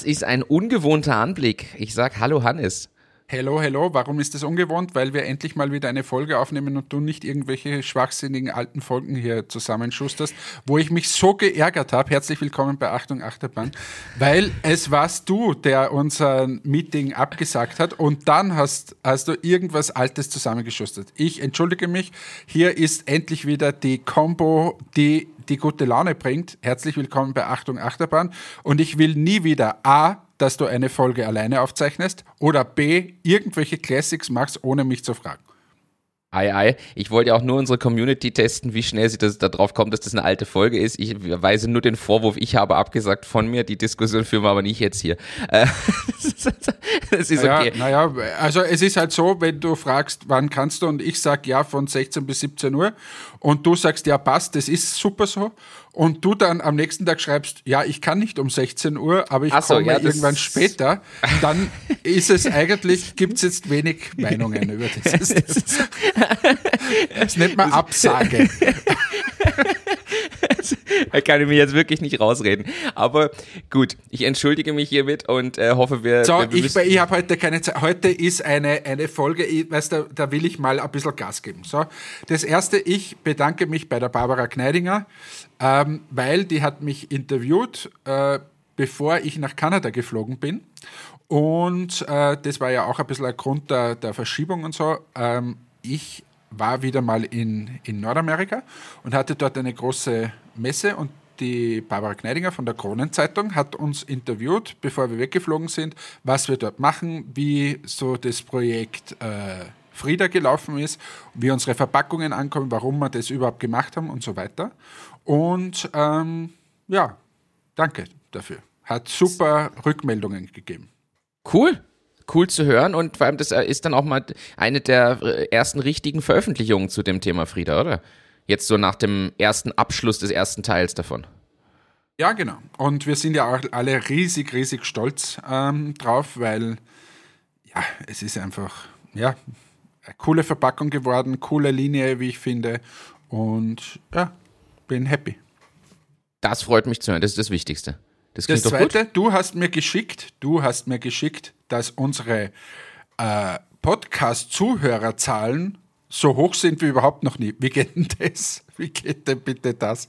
Das ist ein ungewohnter Anblick. Ich sag Hallo Hannes. Hello, hello. Warum ist das ungewohnt? Weil wir endlich mal wieder eine Folge aufnehmen und du nicht irgendwelche schwachsinnigen alten Folgen hier zusammenschusterst, wo ich mich so geärgert habe. Herzlich willkommen bei Achtung Achterbahn, weil es warst du, der unser Meeting abgesagt hat und dann hast, hast du irgendwas Altes zusammengeschustert. Ich entschuldige mich. Hier ist endlich wieder die Combo, die die gute Laune bringt. Herzlich willkommen bei Achtung Achterbahn und ich will nie wieder A dass du eine Folge alleine aufzeichnest oder B, irgendwelche Classics machst, ohne mich zu fragen. Ei, ei. Ich wollte ja auch nur unsere Community testen, wie schnell sie das darauf kommt, dass das eine alte Folge ist. Ich weise nur den Vorwurf, ich habe abgesagt von mir. Die Diskussion führen wir aber nicht jetzt hier. Äh, das ist okay. Naja, naja, also es ist halt so, wenn du fragst, wann kannst du und ich sage ja von 16 bis 17 Uhr und du sagst ja passt, das ist super so und du dann am nächsten Tag schreibst, ja, ich kann nicht um 16 Uhr, aber ich so, komme ja, irgendwann später, dann ist es eigentlich, gibt es jetzt wenig Meinungen über das. Das nennt man Absage. da kann ich mich jetzt wirklich nicht rausreden. Aber gut, ich entschuldige mich hiermit und äh, hoffe, wir. So, wir ich, ich habe heute keine Zeit. Heute ist eine, eine Folge, ich, weißt du, da will ich mal ein bisschen Gas geben. So, das erste, ich bedanke mich bei der Barbara Kneidinger, ähm, weil die hat mich interviewt, äh, bevor ich nach Kanada geflogen bin. Und äh, das war ja auch ein bisschen ein Grund der, der Verschiebung und so. Ähm, ich war wieder mal in, in Nordamerika und hatte dort eine große Messe und die Barbara Kneidinger von der Kronenzeitung hat uns interviewt, bevor wir weggeflogen sind, was wir dort machen, wie so das Projekt äh, Frieda gelaufen ist, wie unsere Verpackungen ankommen, warum wir das überhaupt gemacht haben und so weiter. Und ähm, ja, danke dafür. Hat super Rückmeldungen gegeben. Cool cool zu hören und vor allem das äh, ist dann auch mal eine der äh, ersten richtigen Veröffentlichungen zu dem Thema Frieda, oder? Jetzt so nach dem ersten Abschluss des ersten Teils davon. Ja, genau. Und wir sind ja auch alle riesig, riesig stolz ähm, drauf, weil ja, es ist einfach, ja, eine coole Verpackung geworden, coole Linie, wie ich finde. Und ja, bin happy. Das freut mich zu hören, das ist das Wichtigste. Das, das zweite, du hast mir geschickt, du hast mir geschickt, dass unsere äh, Podcast-Zuhörerzahlen so hoch sind wie überhaupt noch nie. Wie geht denn das? Wie geht denn bitte das?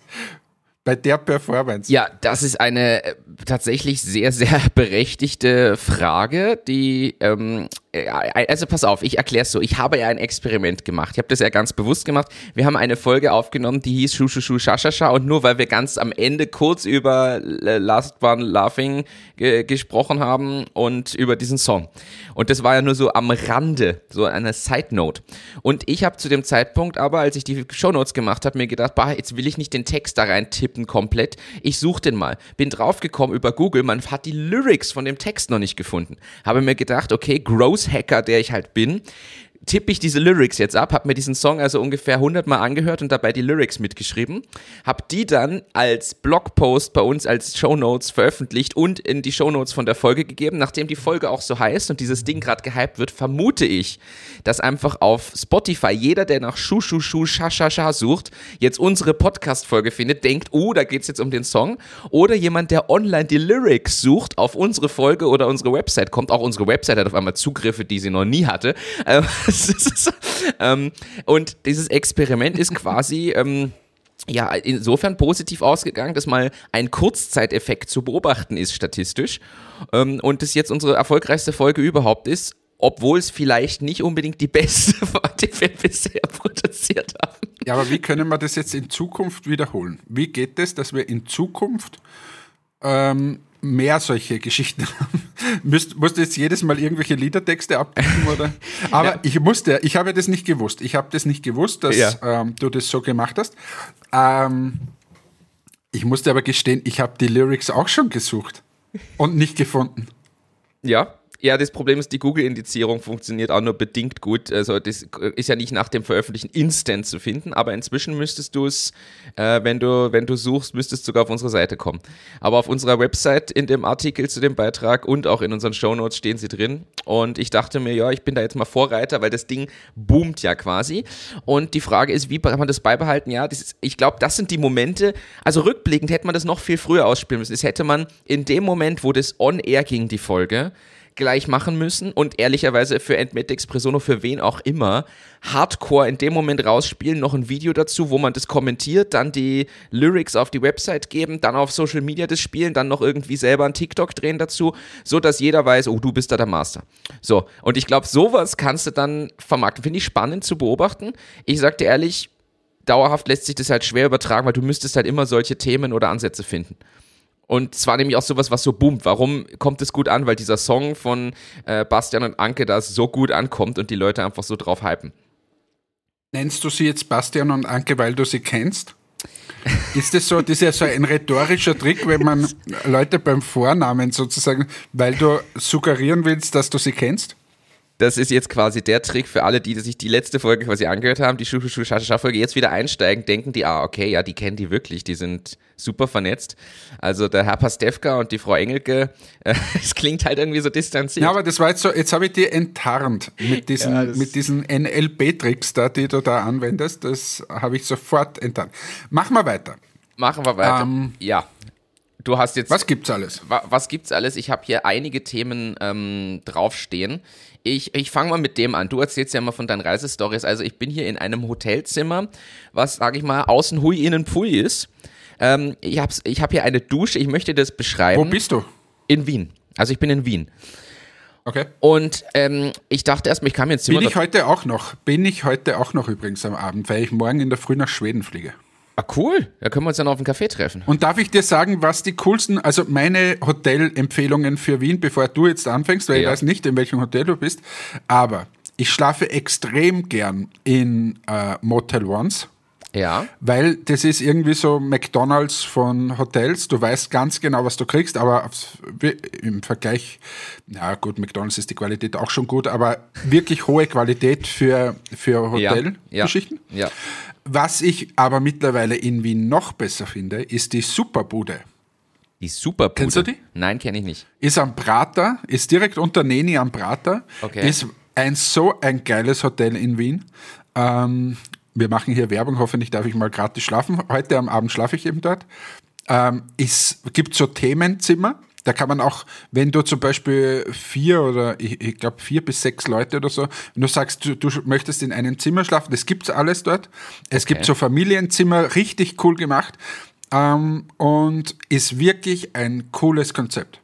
bei der Performance? Ja, das ist eine äh, tatsächlich sehr, sehr berechtigte Frage, die, ähm, äh, also pass auf, ich erkläre es so. Ich habe ja ein Experiment gemacht. Ich habe das ja ganz bewusst gemacht. Wir haben eine Folge aufgenommen, die hieß Schu Schu Shashasha und nur weil wir ganz am Ende kurz über Last One Laughing ge gesprochen haben und über diesen Song. Und das war ja nur so am Rande, so eine Side Note. Und ich habe zu dem Zeitpunkt aber, als ich die Show Notes gemacht habe, mir gedacht, bah, jetzt will ich nicht den Text da rein tippen komplett. Ich suche den mal. Bin draufgekommen über Google, man hat die Lyrics von dem Text noch nicht gefunden. Habe mir gedacht, okay, Gross Hacker, der ich halt bin, tippe ich diese Lyrics jetzt ab, habe mir diesen Song also ungefähr 100 Mal angehört und dabei die Lyrics mitgeschrieben, habe die dann als Blogpost bei uns als Show Notes veröffentlicht und in die Show Notes von der Folge gegeben. Nachdem die Folge auch so heißt und dieses Ding gerade gehypt wird, vermute ich, dass einfach auf Spotify jeder, der nach Schu Schu Schu Scha Scha Scha sucht, jetzt unsere Podcast-Folge findet, denkt, oh, da geht's jetzt um den Song. Oder jemand, der online die Lyrics sucht auf unsere Folge oder unsere Website, kommt auch unsere Website hat auf einmal Zugriffe, die sie noch nie hatte. Ähm, und dieses Experiment ist quasi. Ähm, ja, insofern positiv ausgegangen, dass mal ein Kurzzeiteffekt zu beobachten ist statistisch ähm, und das jetzt unsere erfolgreichste Folge überhaupt ist, obwohl es vielleicht nicht unbedingt die beste war, die wir bisher produziert haben. Ja, aber wie können wir das jetzt in Zukunft wiederholen? Wie geht es, dass wir in Zukunft ähm, mehr solche Geschichten haben. Müsst, musst du jetzt jedes Mal irgendwelche Liedertexte abgeben, oder? Aber ja. ich musste, ich habe das nicht gewusst. Ich habe das nicht gewusst, dass ja. ähm, du das so gemacht hast. Ähm, ich musste aber gestehen, ich habe die Lyrics auch schon gesucht und nicht gefunden. Ja, Ja, das Problem ist, die Google-Indizierung funktioniert auch nur bedingt gut. Also das ist ja nicht nach dem Veröffentlichen instant zu finden, aber inzwischen müsstest du es, äh, wenn du wenn du suchst, müsstest du sogar auf unsere Seite kommen. Aber auf unserer Website in dem Artikel zu dem Beitrag und auch in unseren Shownotes stehen sie drin. Und ich dachte mir, ja, ich bin da jetzt mal Vorreiter, weil das Ding boomt ja quasi. Und die Frage ist, wie kann man das beibehalten? Ja, das ist, ich glaube, das sind die Momente. Also rückblickend hätte man das noch viel früher ausspielen müssen. Das hätte man in dem Moment, wo das on air ging, die Folge gleich machen müssen und ehrlicherweise für Entmetics Presono, für wen auch immer, hardcore in dem Moment rausspielen, noch ein Video dazu, wo man das kommentiert, dann die Lyrics auf die Website geben, dann auf Social Media das spielen, dann noch irgendwie selber ein TikTok drehen dazu, so dass jeder weiß, oh, du bist da der Master. So, und ich glaube, sowas kannst du dann vermarkten. Finde ich spannend zu beobachten. Ich sag dir ehrlich, dauerhaft lässt sich das halt schwer übertragen, weil du müsstest halt immer solche Themen oder Ansätze finden. Und zwar nämlich auch sowas, was so boomt. Warum kommt es gut an? Weil dieser Song von äh, Bastian und Anke da so gut ankommt und die Leute einfach so drauf hypen. Nennst du sie jetzt Bastian und Anke, weil du sie kennst? Ist das so, das ist ja so ein rhetorischer Trick, wenn man Leute beim Vornamen sozusagen, weil du suggerieren willst, dass du sie kennst? Das ist jetzt quasi der Trick für alle, die sich die letzte Folge quasi angehört haben, die Schuh-Schuh-Folge jetzt wieder einsteigen, denken die, ah, okay, ja, die kennen die wirklich, die sind super vernetzt. Also der Herr Pastewka und die Frau Engelke, äh, es klingt halt irgendwie so distanziert. Ja, aber das war jetzt so, jetzt habe ich die enttarnt mit diesen, ja, mit diesen NLP-Tricks da, die du da anwendest. Das habe ich sofort enttarnt. Machen wir weiter. Machen wir weiter. Ähm, ja. Du hast jetzt. Was gibt's alles? Wa was gibt's alles? Ich habe hier einige Themen ähm, draufstehen. Ich, ich fange mal mit dem an. Du erzählst ja immer von deinen Reisestories. Also ich bin hier in einem Hotelzimmer, was, sage ich mal, außen hui, innen pui ist. Ähm, ich habe ich hab hier eine Dusche. Ich möchte das beschreiben. Wo bist du? In Wien. Also ich bin in Wien. Okay. Und ähm, ich dachte erstmal, ich kam jetzt Bin ich heute auch noch. Bin ich heute auch noch übrigens am Abend, weil ich morgen in der Früh nach Schweden fliege. Ah, cool. Da können wir uns dann auf dem Café treffen. Und darf ich dir sagen, was die coolsten, also meine Hotelempfehlungen für Wien, bevor du jetzt anfängst, weil ja. ich weiß nicht, in welchem Hotel du bist, aber ich schlafe extrem gern in äh, Motel Ones. Ja. Weil das ist irgendwie so McDonalds von Hotels. Du weißt ganz genau, was du kriegst, aber im Vergleich, na gut, McDonalds ist die Qualität auch schon gut, aber wirklich hohe Qualität für, für Hotelgeschichten. Ja, ja, ja. Was ich aber mittlerweile in Wien noch besser finde, ist die Superbude. Die Superbude? Kennst du die? Nein, kenne ich nicht. Ist am Prater, ist direkt unter Neni am Prater. Okay. Ist ein so ein geiles Hotel in Wien. Ähm, wir machen hier Werbung, hoffentlich darf ich mal gratis schlafen. Heute am Abend schlafe ich eben dort. Ähm, es gibt so Themenzimmer, da kann man auch, wenn du zum Beispiel vier oder ich, ich glaube vier bis sechs Leute oder so, wenn du sagst, du, du möchtest in einem Zimmer schlafen, das gibt's alles dort. Es okay. gibt so Familienzimmer, richtig cool gemacht ähm, und ist wirklich ein cooles Konzept.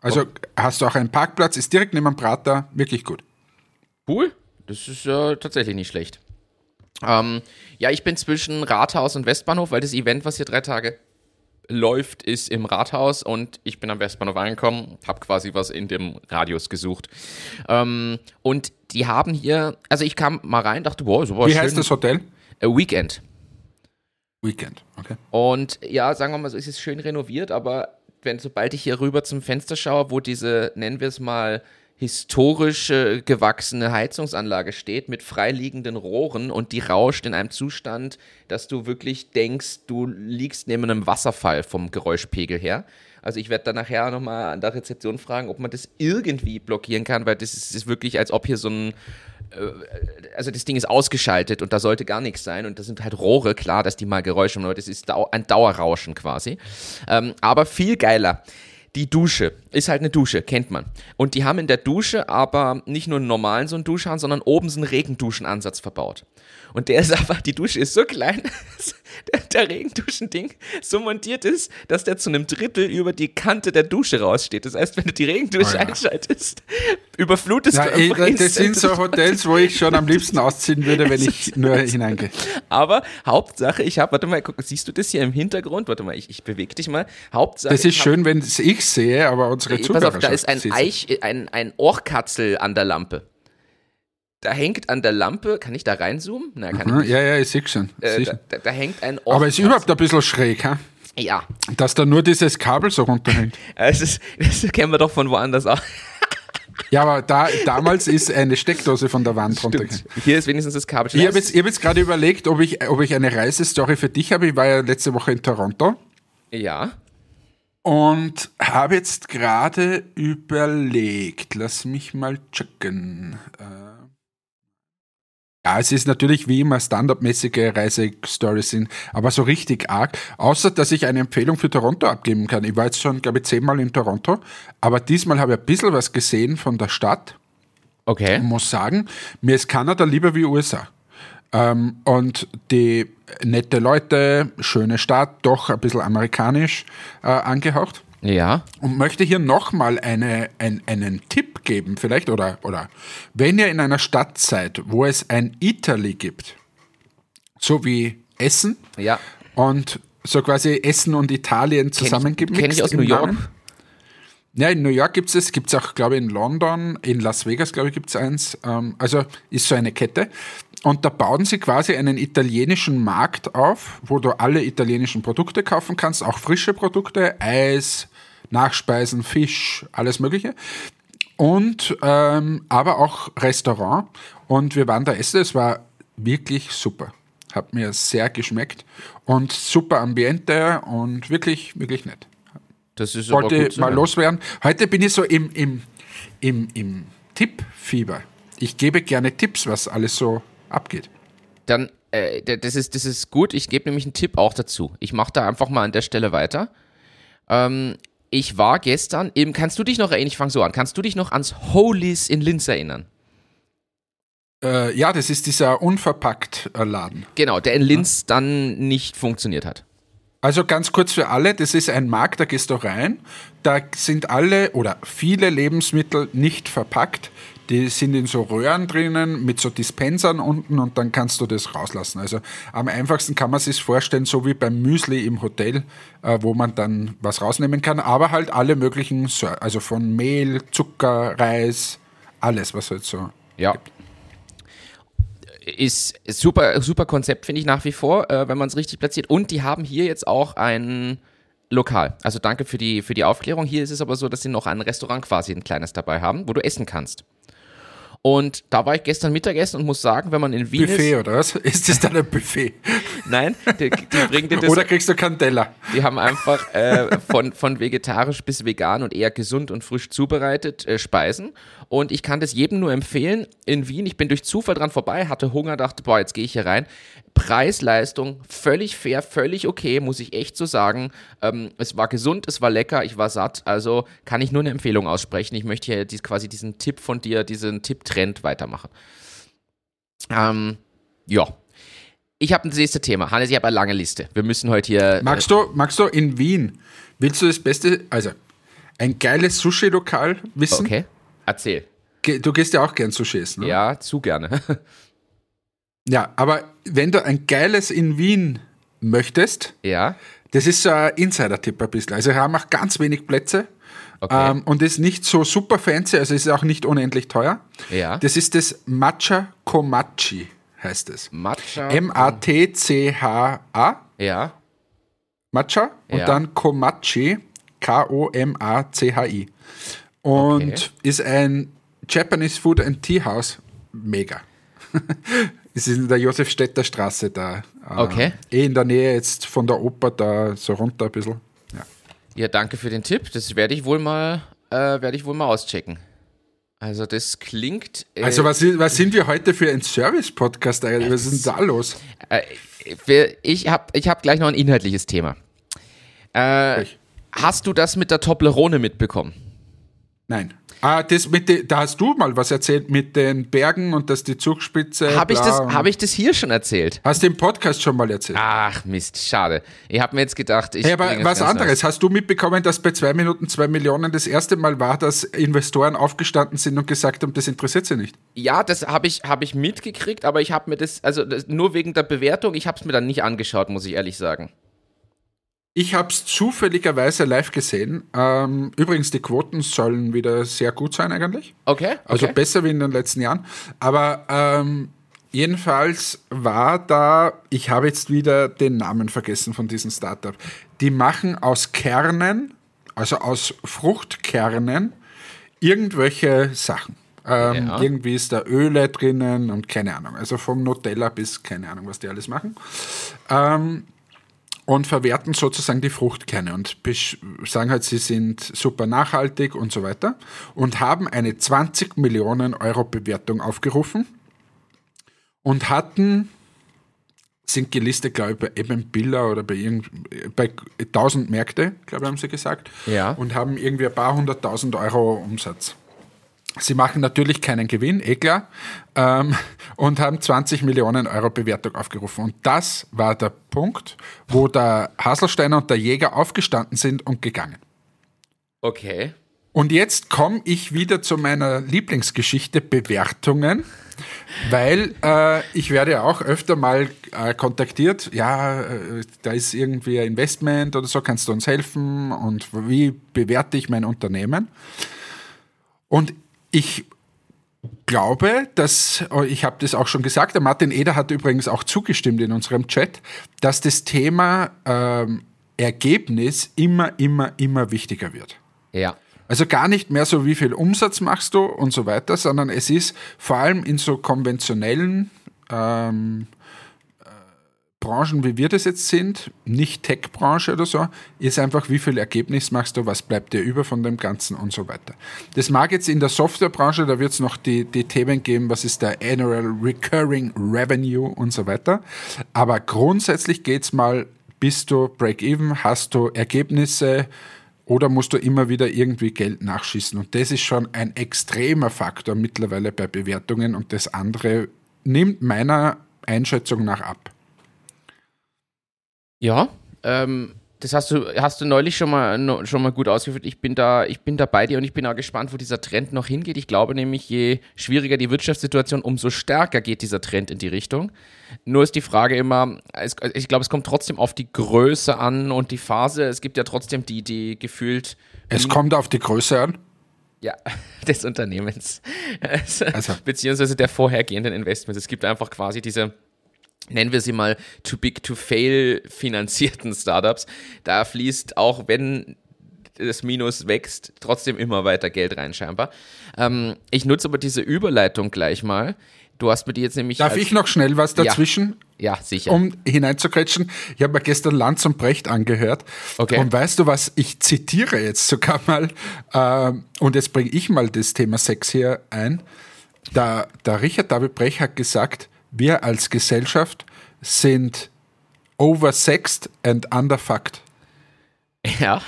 Also okay. hast du auch einen Parkplatz, ist direkt neben dem Prater, wirklich gut. Cool, das ist äh, tatsächlich nicht schlecht. Ähm, ja, ich bin zwischen Rathaus und Westbahnhof, weil das Event, was hier drei Tage läuft, ist im Rathaus und ich bin am Westbahnhof angekommen, habe quasi was in dem Radius gesucht. Ähm, und die haben hier, also ich kam mal rein, dachte, wow, so was Wie schön. heißt das Hotel? A Weekend. Weekend, okay. Und ja, sagen wir mal so, es ist schön renoviert, aber wenn sobald ich hier rüber zum Fenster schaue, wo diese, nennen wir es mal, historisch äh, gewachsene Heizungsanlage steht mit freiliegenden Rohren und die rauscht in einem Zustand, dass du wirklich denkst, du liegst neben einem Wasserfall vom Geräuschpegel her. Also ich werde dann nachher nochmal an der Rezeption fragen, ob man das irgendwie blockieren kann, weil das ist, ist wirklich, als ob hier so ein äh, also das Ding ist ausgeschaltet und da sollte gar nichts sein und das sind halt Rohre, klar, dass die mal Geräusche machen, aber das ist ein Dauerrauschen quasi. Ähm, aber viel geiler die Dusche ist halt eine Dusche, kennt man. Und die haben in der Dusche aber nicht nur einen normalen so einen Duschhahn, sondern oben so einen Regenduschenansatz verbaut. Und der ist aber, die Dusche ist so klein, dass der, Regenduschending so montiert ist, dass der zu einem Drittel über die Kante der Dusche raussteht. Das heißt, wenn du die Regendusche oh ja. einschaltest, überflutest ja, du einfach ey, Das sind so Hotels, wo ich schon am liebsten ausziehen würde, wenn ich nur hineingehe. Aber Hauptsache, ich habe, warte mal, guck, siehst du das hier im Hintergrund? Warte mal, ich, ich bewege dich mal. Hauptsache. Das ist schön, wenn es ich sehe, aber unsere Zuhörer. Pass auf, da ist ein Eich, ein, ein Ohrkatzel an der Lampe da hängt an der Lampe, kann ich da reinzoomen? Na, kann mhm, ich nicht. Ja, ja, ich sehe schon. Äh, da, da, da, hängt ein Ohr Aber ist überhaupt ein bisschen schräg, ha? Ja. Dass da nur dieses Kabel so runterhängt. Das, ist, das kennen wir doch von woanders auch. Ja, aber da, damals ist eine Steckdose von der Wand runtergegangen. Hier ist wenigstens das Kabel. Ich habe jetzt, hab jetzt gerade überlegt, ob ich, ob ich eine Reisestory für dich habe. Ich war ja letzte Woche in Toronto Ja. und habe jetzt gerade überlegt, lass mich mal checken. Äh, Ja, es ist natürlich wie immer standardmäßige Reisestories sind, aber so richtig arg. Außer, dass ich eine Empfehlung für Toronto abgeben kann. Ich war jetzt schon, glaube ich, zehnmal in Toronto, aber diesmal habe ich ein bisschen was gesehen von der Stadt. Okay. Ich muss sagen, mir ist Kanada lieber wie USA. Ähm, und die nette Leute, schöne Stadt, doch ein bisschen amerikanisch äh, angehaucht. Ja. Und möchte hier nochmal eine, ein, einen Tipp geben, vielleicht, oder, oder wenn ihr in einer Stadt seid, wo es ein Italy gibt, so wie Essen Ja. und so quasi Essen und Italien zusammengemixt. Kenn ich aus New York. Namen. Ja, in New York gibt es es, gibt es auch, glaube ich, in London, in Las Vegas, glaube ich, gibt es eins. Ähm, also ist so eine Kette. Und da bauen sie quasi einen italienischen Markt auf, wo du alle italienischen Produkte kaufen kannst, auch frische Produkte, Eis, Nachspeisen, Fisch, alles Mögliche. Und ähm, aber auch Restaurant. Und wir waren da essen, es war wirklich super. Hat mir sehr geschmeckt. Und super Ambiente und wirklich, wirklich nett Das ist wollte gut mal hören. loswerden. Heute bin ich so im, im, im, im Tippfieber. Ich gebe gerne Tipps, was alles so abgeht. Dann, äh, das ist, das ist gut. Ich gebe nämlich einen Tipp auch dazu. Ich mache da einfach mal an der Stelle weiter. Ähm, ich war gestern im, kannst du dich noch erinnern, ich fange so an, kannst du dich noch ans Holies in Linz erinnern? Äh, ja, das ist dieser unverpackt äh, Laden. Genau, der in Linz dann nicht funktioniert hat. Also ganz kurz für alle, das ist ein Markt, da gehst du rein, da sind alle oder viele Lebensmittel nicht verpackt. Die sind in so Röhren drinnen mit so Dispensern unten und dann kannst du das rauslassen. Also am einfachsten kann man sich vorstellen, so wie beim Müsli im Hotel, äh, wo man dann was rausnehmen kann, aber halt alle möglichen, also von Mehl, Zucker, Reis, alles, was halt so. Ja. Ist super, super Konzept, finde ich nach wie vor, äh, wenn man es richtig platziert. Und die haben hier jetzt auch ein Lokal. Also danke für die, für die Aufklärung. Hier ist es aber so, dass sie noch ein Restaurant quasi ein kleines dabei haben, wo du essen kannst. Und da war ich gestern Mittagessen und muss sagen, wenn man in Wien Buffet ist. oder was? Ist das dann ein Buffet? Nein, die, die bringen dir das Oder kriegst du keinen Teller? Die haben einfach äh, von, von vegetarisch bis vegan und eher gesund und frisch zubereitet äh, Speisen. Und ich kann das jedem nur empfehlen. In Wien, ich bin durch Zufall dran vorbei, hatte Hunger, dachte, boah, jetzt gehe ich hier rein. Preis-Leistung, völlig fair, völlig okay, muss ich echt so sagen. Ähm, es war gesund, es war lecker, ich war satt. Also kann ich nur eine Empfehlung aussprechen. Ich möchte hier dies, quasi diesen Tipp von dir, diesen Tipp-Trend weitermachen. Ähm, ja. Ich habe das nächste Thema. Hannes, ich habe eine lange Liste. Wir müssen heute hier. Magst du, magst du in Wien, willst du das Beste, also ein geiles Sushi-Lokal wissen? Okay. Erzähl. Du gehst ja auch gern Sushi essen, ne? Ja, zu gerne. Ja, aber wenn du ein geiles in Wien möchtest, ja. das ist so ein Insider-Tipp ein bisschen. Also wir haben auch ganz wenig Plätze Okay. ähm, und ist nicht so super fancy, also ist auch nicht unendlich teuer. ja. Das ist das Matcha Komachi, heißt es. Matcha. M-A-T-C-H-A, ja. Matcha, und Ja. dann Komachi, K-O-M-A-C-H-I. Und Okay. ist ein Japanese Food and Tea House. Mega. es ist in der Josefstädter Straße da. Äh, Okay. Eh in der Nähe jetzt von der Oper da so runter ein bisschen. Ja. Ja, danke für den Tipp. Das werde ich wohl mal, äh, werde ich wohl mal auschecken. Also das klingt. Äh, Also was, was sind wir heute für ein Service-Podcast eigentlich? Was ist denn da los? äh, ich habe ich hab gleich noch ein inhaltliches Thema. Äh, hast du das mit der Toblerone mitbekommen? Nein. Ah, das mit de, da hast du mal was erzählt mit den Bergen und dass die Zugspitze. Habe ich, das- hab ich das hier schon erzählt? Hast du im Podcast schon mal erzählt? Ach Mist, schade. Ich habe mir jetzt gedacht, ich. Hey, aber was anderes. Hast du mitbekommen, dass bei zwei Minuten zwei Millionen das erste Mal war, dass Investoren aufgestanden sind und gesagt haben, das interessiert sie nicht? Ja, das habe ich, hab ich mitgekriegt, aber ich habe mir das, also das, nur wegen der Bewertung, ich habe es mir dann nicht angeschaut, muss ich ehrlich sagen. Ich habe es zufälligerweise live gesehen. Ähm, übrigens, die Quoten sollen wieder sehr gut sein eigentlich. Okay. Also okay. besser wie in den letzten Jahren. Aber ähm, jedenfalls war da, ich habe jetzt wieder den Namen vergessen von diesem Startup. die machen aus Kernen, also aus Fruchtkernen, irgendwelche Sachen. Ähm, ja. Irgendwie ist da Öle drinnen und keine Ahnung. Also vom Nutella bis keine Ahnung, was die alles machen. Ähm, und verwerten sozusagen die Fruchtkerne und sagen halt, sie sind super nachhaltig und so weiter und haben eine 20 Millionen Euro Bewertung aufgerufen und hatten, sind gelistet, glaube ich, bei Eben Biller oder bei, irgend, bei 1000 Märkte, glaube ich, haben sie gesagt, ja. und haben irgendwie ein paar hunderttausend Euro Umsatz. Sie machen natürlich keinen Gewinn, eh klar, ähm, und haben 20 Millionen Euro Bewertung aufgerufen. Und das war der Punkt, wo der Haselsteiner und der Jäger aufgestanden sind und gegangen. Okay. Und jetzt komme ich wieder zu meiner Lieblingsgeschichte Bewertungen, weil äh, ich werde ja auch öfter mal äh, kontaktiert, ja, äh, da ist irgendwie ein Investment oder so, kannst du uns helfen und wie bewerte ich mein Unternehmen? Und ich glaube, dass, oh, ich habe das auch schon gesagt, der Martin Eder hat übrigens auch zugestimmt in unserem Chat, dass das Thema ähm, Ergebnis immer, immer, immer wichtiger wird. Ja. Also gar nicht mehr so, wie viel Umsatz machst du und so weiter, sondern es ist vor allem in so konventionellen ähm, Branchen, wie wir das jetzt sind, nicht Tech-Branche oder so, ist einfach, wie viel Ergebnis machst du, was bleibt dir über von dem Ganzen und so weiter. Das mag jetzt in der Softwarebranche, da wird es noch die, die Themen geben, was ist der Annual Recurring Revenue und so weiter. Aber grundsätzlich geht es mal, bist du Break-Even, hast du Ergebnisse, oder musst du immer wieder irgendwie Geld nachschießen? Und das ist schon ein extremer Faktor mittlerweile bei Bewertungen und das andere nimmt meiner Einschätzung nach ab. Ja, ähm, das hast du, hast du neulich schon mal, schon mal gut ausgeführt. Ich bin, da, ich bin da bei dir und ich bin auch gespannt, wo dieser Trend noch hingeht. Ich glaube nämlich, je schwieriger die Wirtschaftssituation, umso stärker geht dieser Trend in die Richtung. Nur ist die Frage immer, ich glaube, es kommt trotzdem auf die Größe an und die Phase. Es gibt ja trotzdem die, die gefühlt. Es kommt auf die Größe an? Ja, des Unternehmens. Also. Beziehungsweise der vorhergehenden Investments. Es gibt einfach quasi diese nennen wir sie mal too big to fail finanzierten Startups, da fließt auch wenn das Minus wächst, trotzdem immer weiter Geld rein scheinbar. Ähm, ich nutze aber diese Überleitung gleich mal. Du hast mir die jetzt nämlich. Darf ich noch schnell was dazwischen? Ja, ja sicher. Um hineinzukretschen. Ich habe mir gestern Lanz und Brecht angehört. Okay. Und weißt du was? Ich zitiere jetzt sogar mal, äh, und jetzt bringe ich mal das Thema Sex hier ein. Da, der Richard David Brecht hat gesagt, wir als Gesellschaft sind oversexed and underfucked. Ja.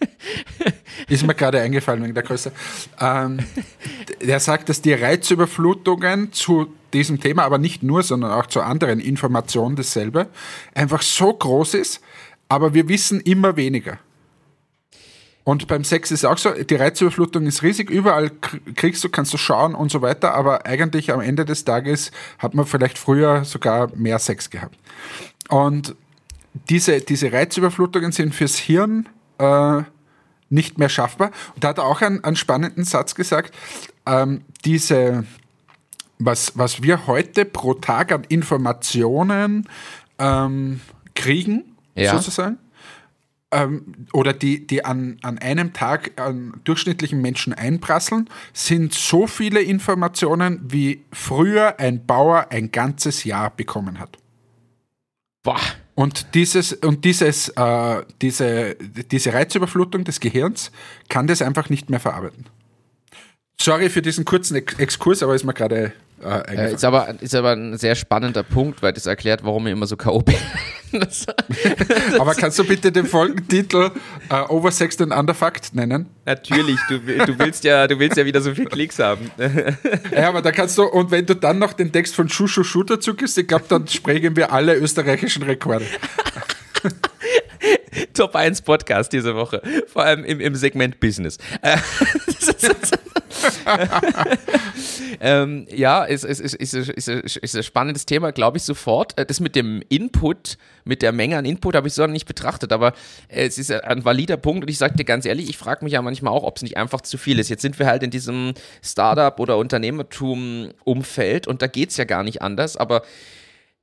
Ist mir gerade eingefallen wegen der Größe. Ähm, der sagt, dass die Reizüberflutungen zu diesem Thema, aber nicht nur, sondern auch zu anderen Informationen dasselbe, einfach so groß ist, aber wir wissen immer weniger. Und beim Sex ist auch so, die Reizüberflutung ist riesig, überall kriegst du, kannst du schauen und so weiter, aber eigentlich am Ende des Tages hat man vielleicht früher sogar mehr Sex gehabt. Und diese, diese Reizüberflutungen sind fürs Hirn äh, nicht mehr schaffbar. Und da hat er auch einen, einen spannenden Satz gesagt, ähm, diese, was, was wir heute pro Tag an Informationen ähm, kriegen, ja. sozusagen, ähm, oder die, die an, an einem Tag an durchschnittlichen Menschen einprasseln, sind so viele Informationen, wie früher ein Bauer ein ganzes Jahr bekommen hat. Boah. Und, dieses, und dieses, äh, diese, diese Reizüberflutung des Gehirns kann das einfach nicht mehr verarbeiten. Sorry für diesen kurzen Exkurs, aber ist mir gerade äh, äh, ist, aber, ist aber ein sehr spannender Punkt, weil das erklärt, warum ich immer so K.O. bin. aber kannst du bitte den Folgentitel uh, Oversexed and Underfucked nennen? Natürlich, du, du, willst ja, du willst ja wieder so viel Klicks haben. ja, aber da kannst du, und wenn du dann noch den Text von Shushu Shu dazu gibst, ich glaube, dann sprengen wir alle österreichischen Rekorde. Top 1 Podcast diese Woche, vor allem im, im Segment Business. ähm, ja, ist, ist, ist, ist, ist, ein spannendes Thema, glaube ich, sofort. Äh, das mit dem Input, mit der Menge an Input habe ich so noch nicht betrachtet, aber äh, es ist ein valider Punkt und ich sage dir ganz ehrlich, ich frage mich ja manchmal auch, ob es nicht einfach zu viel ist. Jetzt sind wir halt in diesem Startup- oder Unternehmertum-Umfeld und da geht es ja gar nicht anders, aber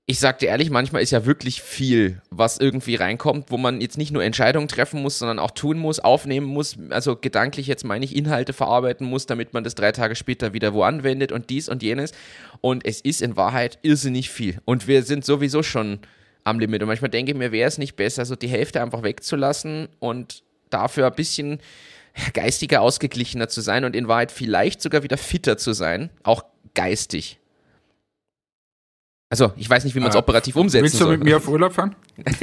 ich sag dir ehrlich, manchmal ist ja wirklich viel, was irgendwie reinkommt, wo man jetzt nicht nur Entscheidungen treffen muss, sondern auch tun muss, aufnehmen muss, also gedanklich jetzt meine ich Inhalte verarbeiten muss, damit man das drei Tage später wieder wo anwendet und dies und jenes. Und es ist in Wahrheit irrsinnig viel. Und wir sind sowieso schon am Limit. Und manchmal denke ich mir, wäre es nicht besser, so die Hälfte einfach wegzulassen und dafür ein bisschen geistiger ausgeglichener zu sein und in Wahrheit vielleicht sogar wieder fitter zu sein, auch geistig. Also, ich weiß nicht, wie man es äh, operativ umsetzen Willst du soll. mit mir auf Urlaub fahren?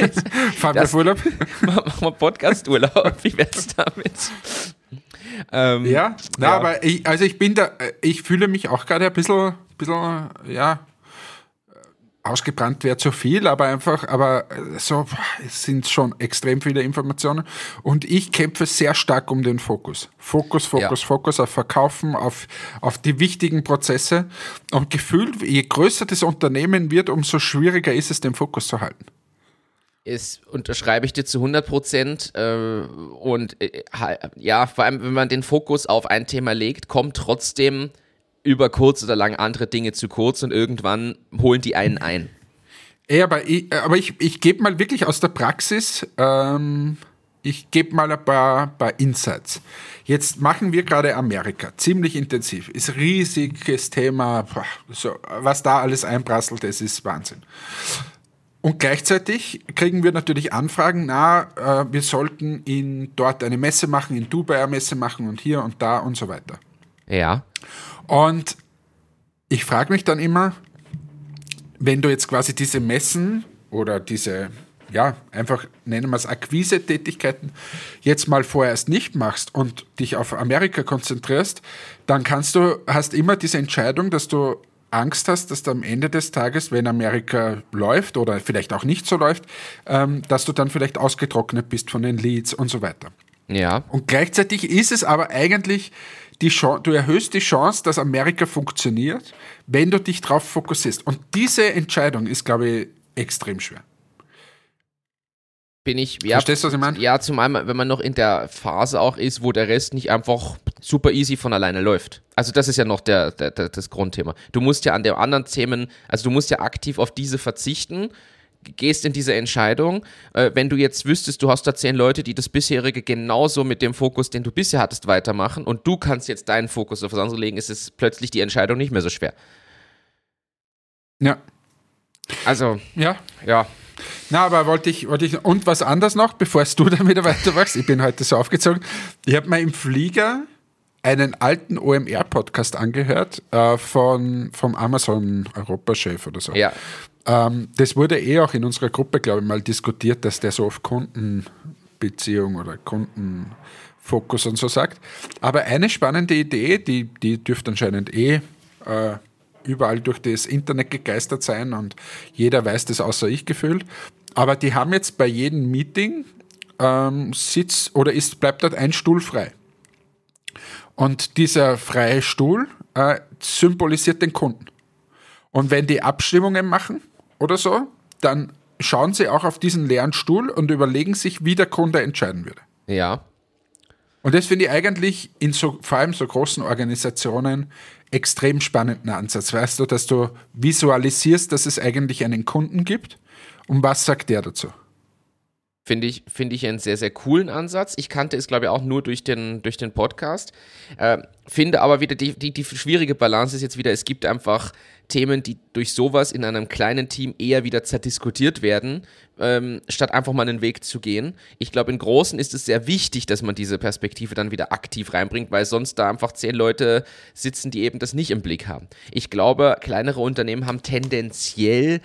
fahren wir auf Urlaub? Machen wir Podcast-Urlaub. Wie wär's damit? Ähm, ja, na, ja, aber ich, also ich bin da, ich fühle mich auch gerade ein bisschen, bisschen, ja, ausgebrannt wäre zu viel, aber einfach, aber so, es sind schon extrem viele Informationen und ich kämpfe sehr stark um den Fokus. Fokus, Fokus, ja. Fokus auf Verkaufen, auf, auf die wichtigen Prozesse und gefühlt, je größer das Unternehmen wird, umso schwieriger ist es, den Fokus zu halten. Ist, unterschreibe ich dir zu 100 Prozent äh, und äh, ja, vor allem, wenn man den Fokus auf ein Thema legt, kommt trotzdem über kurz oder lang andere Dinge zu kurz und irgendwann holen die einen ein. Ja, aber ich, aber ich, ich gebe mal wirklich aus der Praxis, ähm, ich gebe mal ein paar, paar Insights. Jetzt machen wir gerade Amerika ziemlich intensiv. Ist riesiges Thema. So, was da alles einprasselt, das ist Wahnsinn. Und gleichzeitig kriegen wir natürlich Anfragen, na, äh, wir sollten in dort eine Messe machen, in Dubai eine Messe machen und hier und da und so weiter. Ja. Und ich frage mich dann immer, wenn du jetzt quasi diese Messen oder diese, ja, einfach nennen wir es Akquise-Tätigkeiten jetzt mal vorerst nicht machst und dich auf Amerika konzentrierst, dann kannst du, hast immer diese Entscheidung, dass du Angst hast, dass du am Ende des Tages, wenn Amerika läuft oder vielleicht auch nicht so läuft, ähm, dass du dann vielleicht ausgetrocknet bist von den Leads und so weiter. Ja. Und gleichzeitig ist es aber eigentlich die Chance, du erhöhst die Chance, dass Amerika funktioniert, wenn du dich darauf fokussierst. Und diese Entscheidung ist, glaube ich, extrem schwer. Bin ich, ja, Verstehst du, was ich meine? Ja, zumal, wenn man noch in der Phase auch ist, wo der Rest nicht einfach super easy von alleine läuft. Also das ist ja noch der, der, der das Grundthema. Du musst ja an den anderen Themen, also du musst ja aktiv auf diese verzichten gehst in diese Entscheidung, äh, wenn du jetzt wüsstest, du hast da zehn Leute, die das bisherige genauso mit dem Fokus, den du bisher hattest, weitermachen und du kannst jetzt deinen Fokus auf das andere legen, ist es plötzlich die Entscheidung nicht mehr so schwer. Ja. Also, ja. Ja. Na, aber wollte ich, wollte ich, und was anderes noch, bevor du dann wieder weitermachst, ich bin heute so aufgezogen, ich habe mal im Flieger einen alten OMR-Podcast angehört äh, von, vom Amazon-Europachef oder so. Ja. Ähm, das wurde eh auch in unserer Gruppe, glaube ich, mal diskutiert, dass der so auf Kundenbeziehung oder Kundenfokus und so sagt. Aber eine spannende Idee, die, die dürfte anscheinend eh äh, überall durch das Internet gegeistert sein und jeder weiß das außer ich gefühlt. Aber die haben jetzt bei jedem Meeting ähm, Sitz oder ist, bleibt dort ein Stuhl frei. Und dieser freie Stuhl äh, symbolisiert den Kunden. Und wenn die Abstimmungen machen, oder so, dann schauen sie auch auf diesen leeren Stuhl und überlegen sich, wie der Kunde entscheiden würde. Ja. Und das finde ich eigentlich in so, vor allem so großen Organisationen extrem spannenden Ansatz. Weißt du, dass du visualisierst, dass es eigentlich einen Kunden gibt und was sagt der dazu? Finde ich, find ich einen sehr, sehr coolen Ansatz. Ich kannte es, glaube ich, auch nur durch den, durch den Podcast. Äh, finde aber wieder, die, die, die schwierige Balance ist jetzt wieder, es gibt einfach Themen, die durch sowas in einem kleinen Team eher wieder zerdiskutiert werden, ähm, statt einfach mal einen Weg zu gehen. Ich glaube, in Großen ist es sehr wichtig, dass man diese Perspektive dann wieder aktiv reinbringt, weil sonst da einfach zehn Leute sitzen, die eben das nicht im Blick haben. Ich glaube, kleinere Unternehmen haben tendenziell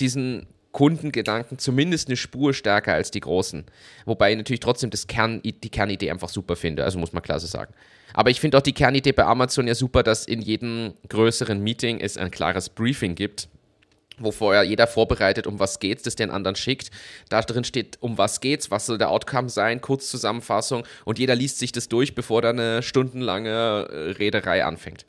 diesen Kundengedanken zumindest eine Spur stärker als die großen. Wobei ich natürlich trotzdem das Kern, die Kernidee einfach super finde, also muss man klar so sagen. Aber ich finde auch die Kernidee bei Amazon ja super, dass in jedem größeren Meeting es ein klares Briefing gibt, wo vorher jeder vorbereitet, um was geht's, das den anderen schickt. Da drin steht, um was geht's, was soll der Outcome sein, Kurzzusammenfassung und jeder liest sich das durch, bevor da eine stundenlange äh, Rederei anfängt.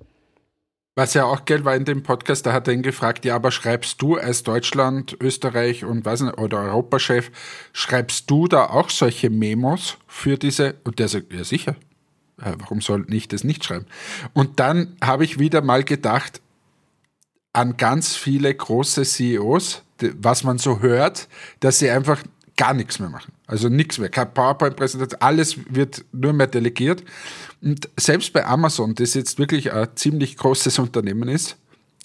Was ja auch geil war in dem Podcast, da hat er ihn gefragt, ja, aber schreibst du als Deutschland, Österreich und was oder Europachef, schreibst du da auch solche Memos für diese? Und der sagt, ja sicher. Warum soll ich das nicht schreiben? Und dann habe ich wieder mal gedacht, an ganz viele große CEOs, was man so hört, dass sie einfach gar nichts mehr machen. Also nichts mehr. Keine PowerPoint-Präsentation, alles wird nur mehr delegiert. Und selbst bei Amazon, das jetzt wirklich ein ziemlich großes Unternehmen ist,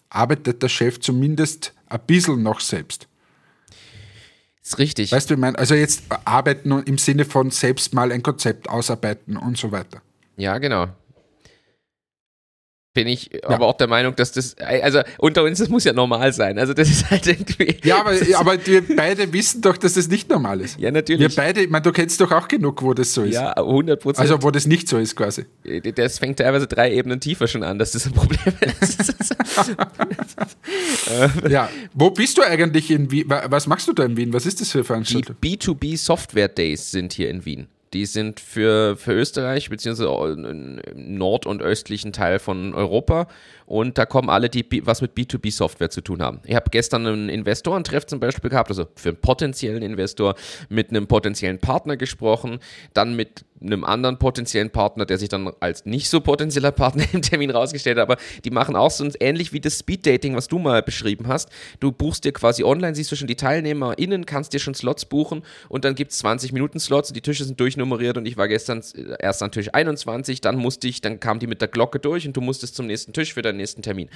arbeitet der Chef zumindest ein bisschen noch selbst. Ist richtig. Weißt du, ich meine, also jetzt arbeiten im Sinne von selbst mal ein Konzept ausarbeiten und so weiter. Ja, genau bin ich ja. aber auch der Meinung, dass das, also unter uns, das muss ja normal sein. Also das ist halt irgendwie. Ja, aber, aber wir beide wissen doch, dass das nicht normal ist. Ja, natürlich. Wir beide, ich meine, du kennst doch auch genug, wo das so ist. Ja, 100 Prozent. Also wo das nicht so ist quasi. Das fängt teilweise drei Ebenen tiefer schon an, dass das ein Problem ist. ja, wo bist du eigentlich in Wien? Was machst du da in Wien? Was ist das für Veranstaltung? Die B2B Software Days sind hier in Wien. Die sind für, für Österreich im nord- und östlichen Teil von Europa und da kommen alle, die was mit B2B-Software zu tun haben. Ich habe gestern einen Investorentreff zum Beispiel gehabt, also für einen potenziellen Investor mit einem potenziellen Partner gesprochen, dann mit einem anderen potenziellen Partner, der sich dann als nicht so potenzieller Partner im Termin rausgestellt hat, aber die machen auch so ähnlich wie das Speed-Dating, was du mal beschrieben hast. Du buchst dir quasi online, siehst du schon die TeilnehmerInnen, kannst dir schon Slots buchen und dann gibt es 20 Minuten Slots und die Tische sind durchnummeriert und ich war gestern erst an Tisch 21, dann musste ich, dann kam die mit der Glocke durch und du musstest zum nächsten Tisch für deinen nächsten Termin.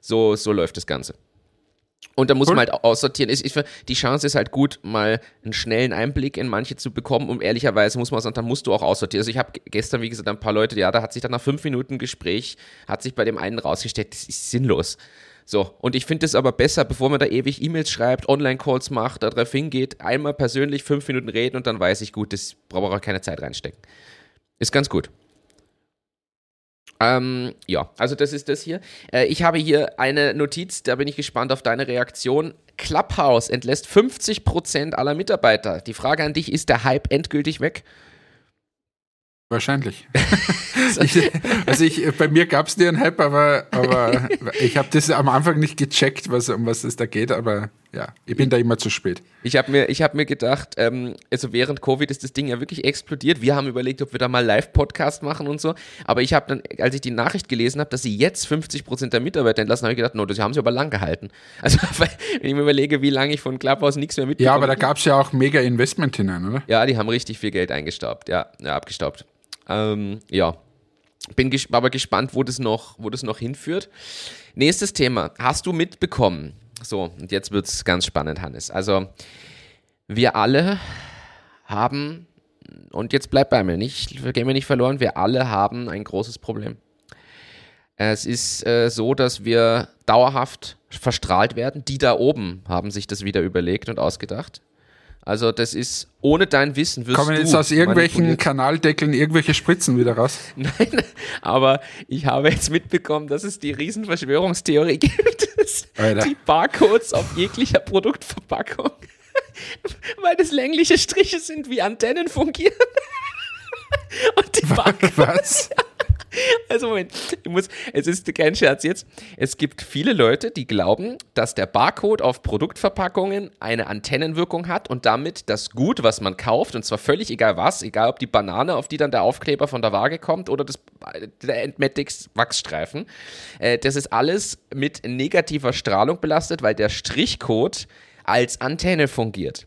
So, so läuft das Ganze. Und da muss cool. man halt aussortieren. Ich, ich, die Chance ist halt gut, mal einen schnellen Einblick in manche zu bekommen. Und ehrlicherweise muss man sagen, da musst du auch aussortieren. Also ich habe gestern, wie gesagt, ein paar Leute, ja, da hat sich dann nach fünf Minuten Gespräch, hat sich bei dem einen rausgestellt, das ist sinnlos. So, und ich finde es aber besser, bevor man da ewig E-Mails schreibt, Online-Calls macht, da drauf hingeht, einmal persönlich fünf Minuten reden und dann weiß ich, gut, das braucht auch keine Zeit reinstecken. Ist ganz gut. Ähm, ja, also das ist das hier. Äh, ich habe hier eine Notiz, da bin ich gespannt auf deine Reaktion. Clubhouse entlässt 50% aller Mitarbeiter. Die Frage an dich, ist der Hype endgültig weg? Wahrscheinlich. ich, also ich, bei mir gab es nie einen Hype, aber, aber ich habe das am Anfang nicht gecheckt, was, um was es da geht, aber ja, ich bin da immer zu spät. Ich habe mir, hab mir gedacht, ähm, also während Covid ist das Ding ja wirklich explodiert. Wir haben überlegt, ob wir da mal Live-Podcast machen und so. Aber ich habe dann, als ich die Nachricht gelesen habe, dass sie jetzt 50 Prozent der Mitarbeiter entlassen, habe ich gedacht, no, das haben sie aber lang gehalten. Also, wenn ich mir überlege, wie lange ich von Clubhouse nichts mehr mitbekomme. Ja, aber da gab es ja auch mega Investment hinein, oder? Ja, die haben richtig viel Geld eingestaubt, ja, ja abgestaubt. Ähm, ja, bin ges aber gespannt, wo das, noch, wo das noch hinführt. Nächstes Thema. Hast du mitbekommen? So, und jetzt wird es ganz spannend, Hannes. Also, wir alle haben, und jetzt bleibt bei mir nicht, gehen wir nicht verloren, wir alle haben ein großes Problem. Es ist äh, so, dass wir dauerhaft verstrahlt werden. Die da oben haben sich das wieder überlegt und ausgedacht. Also das ist ohne dein Wissen wirst Kommen du jetzt aus irgendwelchen Kanaldeckeln irgendwelche Spritzen wieder raus? Nein, aber ich habe jetzt mitbekommen, dass es die Riesenverschwörungstheorie gibt, die Barcodes auf jeglicher Produktverpackung, weil das längliche Striche sind, wie Antennen fungieren. Und die Barcodes, Was? Also Moment, ich muss, es ist kein Scherz jetzt. Es gibt viele Leute, die glauben, dass der Barcode auf Produktverpackungen eine Antennenwirkung hat und damit das Gut, was man kauft, und zwar völlig egal was, egal ob die Banane, auf die dann der Aufkleber von der Waage kommt oder das, der Entmatics Wachsstreifen, äh, das ist alles mit negativer Strahlung belastet, weil der Strichcode als Antenne fungiert.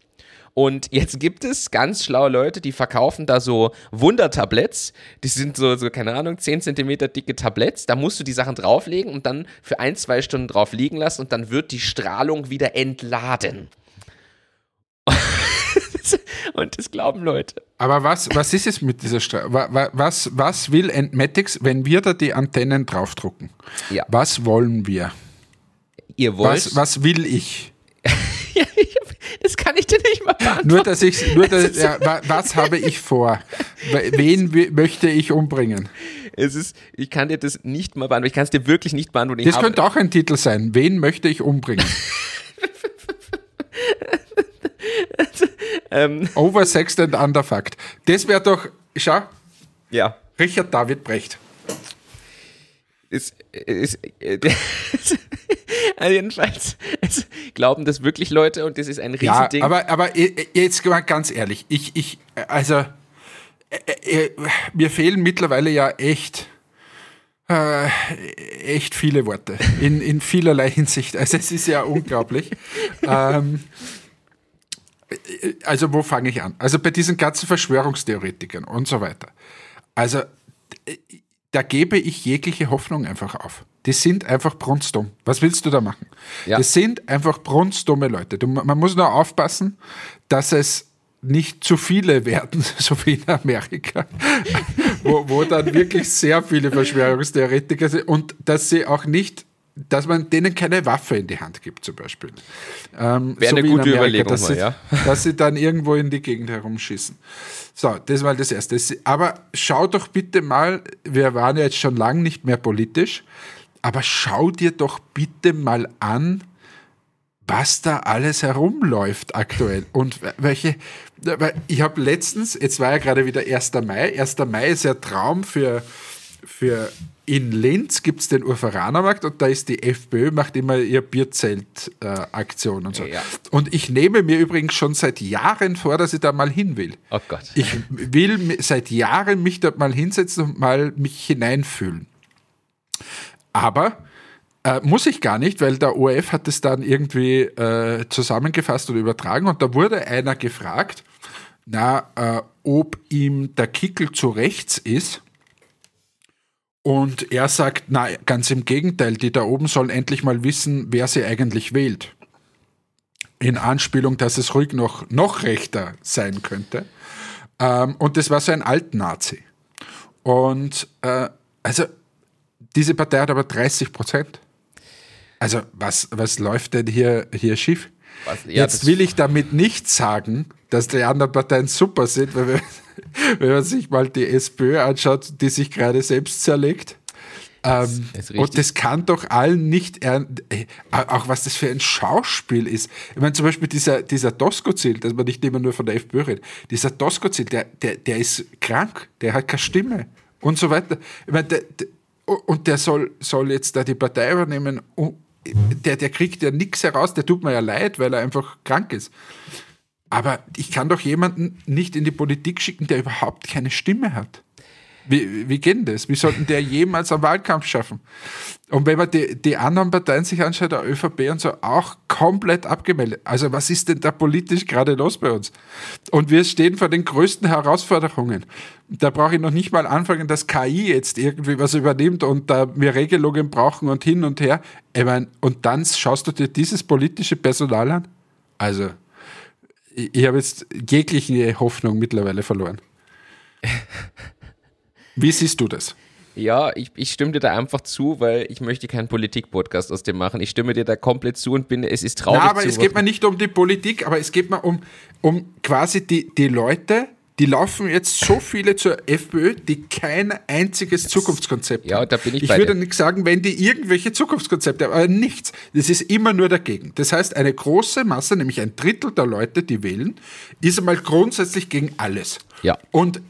Und jetzt gibt es ganz schlaue Leute, die verkaufen da so Wundertabletts. Die sind so, so, keine Ahnung, 10 Zentimeter dicke Tabletts. Da musst du die Sachen drauflegen und dann für ein, zwei Stunden drauf liegen lassen und dann wird die Strahlung wieder entladen. und das glauben Leute. Aber was, was ist es mit dieser Strahlung? Was, was will Entmatics, wenn wir da die Antennen draufdrucken? Ja. Was wollen wir? Ihr wollt. Was, was will ich? Ich das kann ich dir nicht mal beantworten. Nur, dass ich, nur, dass, ja, was habe ich vor? Wen möchte ich umbringen? Es ist, ich kann dir das nicht mal beantworten. Ich kann es dir wirklich nicht beantworten. das könnte auch ein Titel sein. Wen möchte ich umbringen? ähm. Oversexed and underfucked. Das wäre doch, schau. Ja. Richard David Brecht. Ist, ist, ist also jedenfalls glauben das wirklich Leute und das ist ein Riesending. Ja, aber, aber jetzt mal ganz ehrlich, ich, ich, also äh, äh, mir fehlen mittlerweile ja echt Äh, echt viele Worte in, in vielerlei Hinsicht. Also es ist ja unglaublich. ähm, also wo fange ich an? Also bei diesen ganzen Verschwörungstheoretikern und so weiter. Also da gebe ich jegliche Hoffnung einfach auf. Die sind einfach brunstdumm. Was willst du da machen? Ja. Das sind einfach brunstdumme Leute. Du, man muss nur aufpassen, dass es nicht zu viele werden, so wie in Amerika, wo, wo dann wirklich sehr viele Verschwörungstheoretiker sind und dass sie auch nicht dass man denen keine Waffe in die Hand gibt, zum Beispiel. Ähm, Wäre so eine gute Amerika, Überlegung, dass, sie, ja. dass sie dann irgendwo in die Gegend herumschießen. So, das war das Erste. Aber schau doch bitte mal, wir waren ja jetzt schon lange nicht mehr politisch, aber schau dir doch bitte mal an, was da alles herumläuft aktuell und welche. Ich habe letztens, jetzt war ja gerade wieder 1. Mai. 1. Mai ist ja Traum für, für in Linz gibt es den Urveranermarkt und da ist die FPÖ, macht immer ihr Bierzelt-Aktion äh, und so. Ja. Und ich nehme mir übrigens schon seit Jahren vor, dass ich da mal hin will. Oh Gott. Ich will seit Jahren mich dort mal hinsetzen und mal mich hineinfühlen. Aber äh, muss ich gar nicht, weil der ORF hat es dann irgendwie äh, zusammengefasst und übertragen und da wurde einer gefragt, na, äh, ob ihm der Kickel zu rechts ist. Und er sagt, na, ganz im Gegenteil, die da oben sollen endlich mal wissen, wer sie eigentlich wählt. In Anspielung, dass es ruhig noch, noch rechter sein könnte. Ähm, und das war so ein Alt-Nazi. Und äh, also diese Partei hat aber 30 Prozent. Also was, was läuft denn hier, hier schief? Was, ja, Jetzt will ich damit nicht sagen, dass die anderen Parteien super sind, weil wenn, wenn man sich mal die SPÖ anschaut, die sich gerade selbst zerlegt. Ähm, das und das kann doch allen nicht, äh, auch was das für ein Schauspiel ist. Ich meine, zum Beispiel dieser, dieser Doskozil, dass man nicht immer nur von der FPÖ redet, dieser Doskozil, der, der, der ist krank, der hat keine Stimme und so weiter. Ich meine, der, der, und der soll, soll jetzt da die Partei übernehmen. Der, der kriegt ja nichts heraus, der tut mir ja leid, weil er einfach krank ist. Aber ich kann doch jemanden nicht in die Politik schicken, der überhaupt keine Stimme hat. Wie, wie geht denn das? Wie sollten der jemals einen Wahlkampf schaffen? Und wenn man die, die anderen Parteien sich anschaut, der ÖVP und so, auch komplett abgemeldet. Also was ist denn da politisch gerade los bei uns? Und wir stehen vor den größten Herausforderungen. Da brauche ich noch nicht mal anfangen, dass KI jetzt irgendwie was übernimmt und da wir Regelungen brauchen und hin und her. Ich mein, und dann schaust du dir dieses politische Personal an? Also, ich, habe jetzt jegliche Hoffnung mittlerweile verloren. Wie siehst du das? Ja, ich, ich stimme dir da einfach zu, weil ich möchte keinen Politik-Podcast aus dem machen. Ich stimme dir da komplett zu und bin, es ist traurig. Na, aber es geht mir nicht um die Politik, aber es geht mir um, um quasi die, die Leute, die laufen jetzt so viele zur FPÖ, die kein einziges Zukunftskonzept ja, haben. Ja, da bin ich Ich bei würde dir. nicht sagen, wenn die irgendwelche Zukunftskonzepte haben, aber nichts. Das ist immer nur dagegen. Das heißt, eine große Masse, nämlich ein Drittel der Leute, die wählen, ist einmal grundsätzlich gegen alles. Ja. Und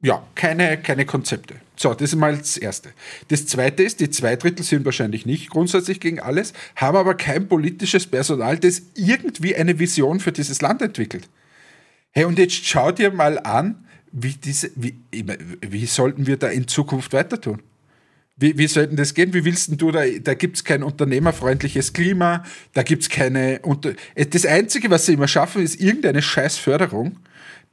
ja, keine, keine Konzepte. So, das ist mal das Erste. Das Zweite ist, die zwei Drittel sind wahrscheinlich nicht grundsätzlich gegen alles, haben aber kein politisches Personal, das irgendwie eine Vision für dieses Land entwickelt. Hey, und jetzt schau dir mal an, wie, diese, wie, wie sollten wir da in Zukunft weiter tun? Wie, wie sollten das gehen? Wie willst du da? Da gibt es kein unternehmerfreundliches Klima, da gibt es keine. Unter das Einzige, was sie immer schaffen, ist irgendeine Scheißförderung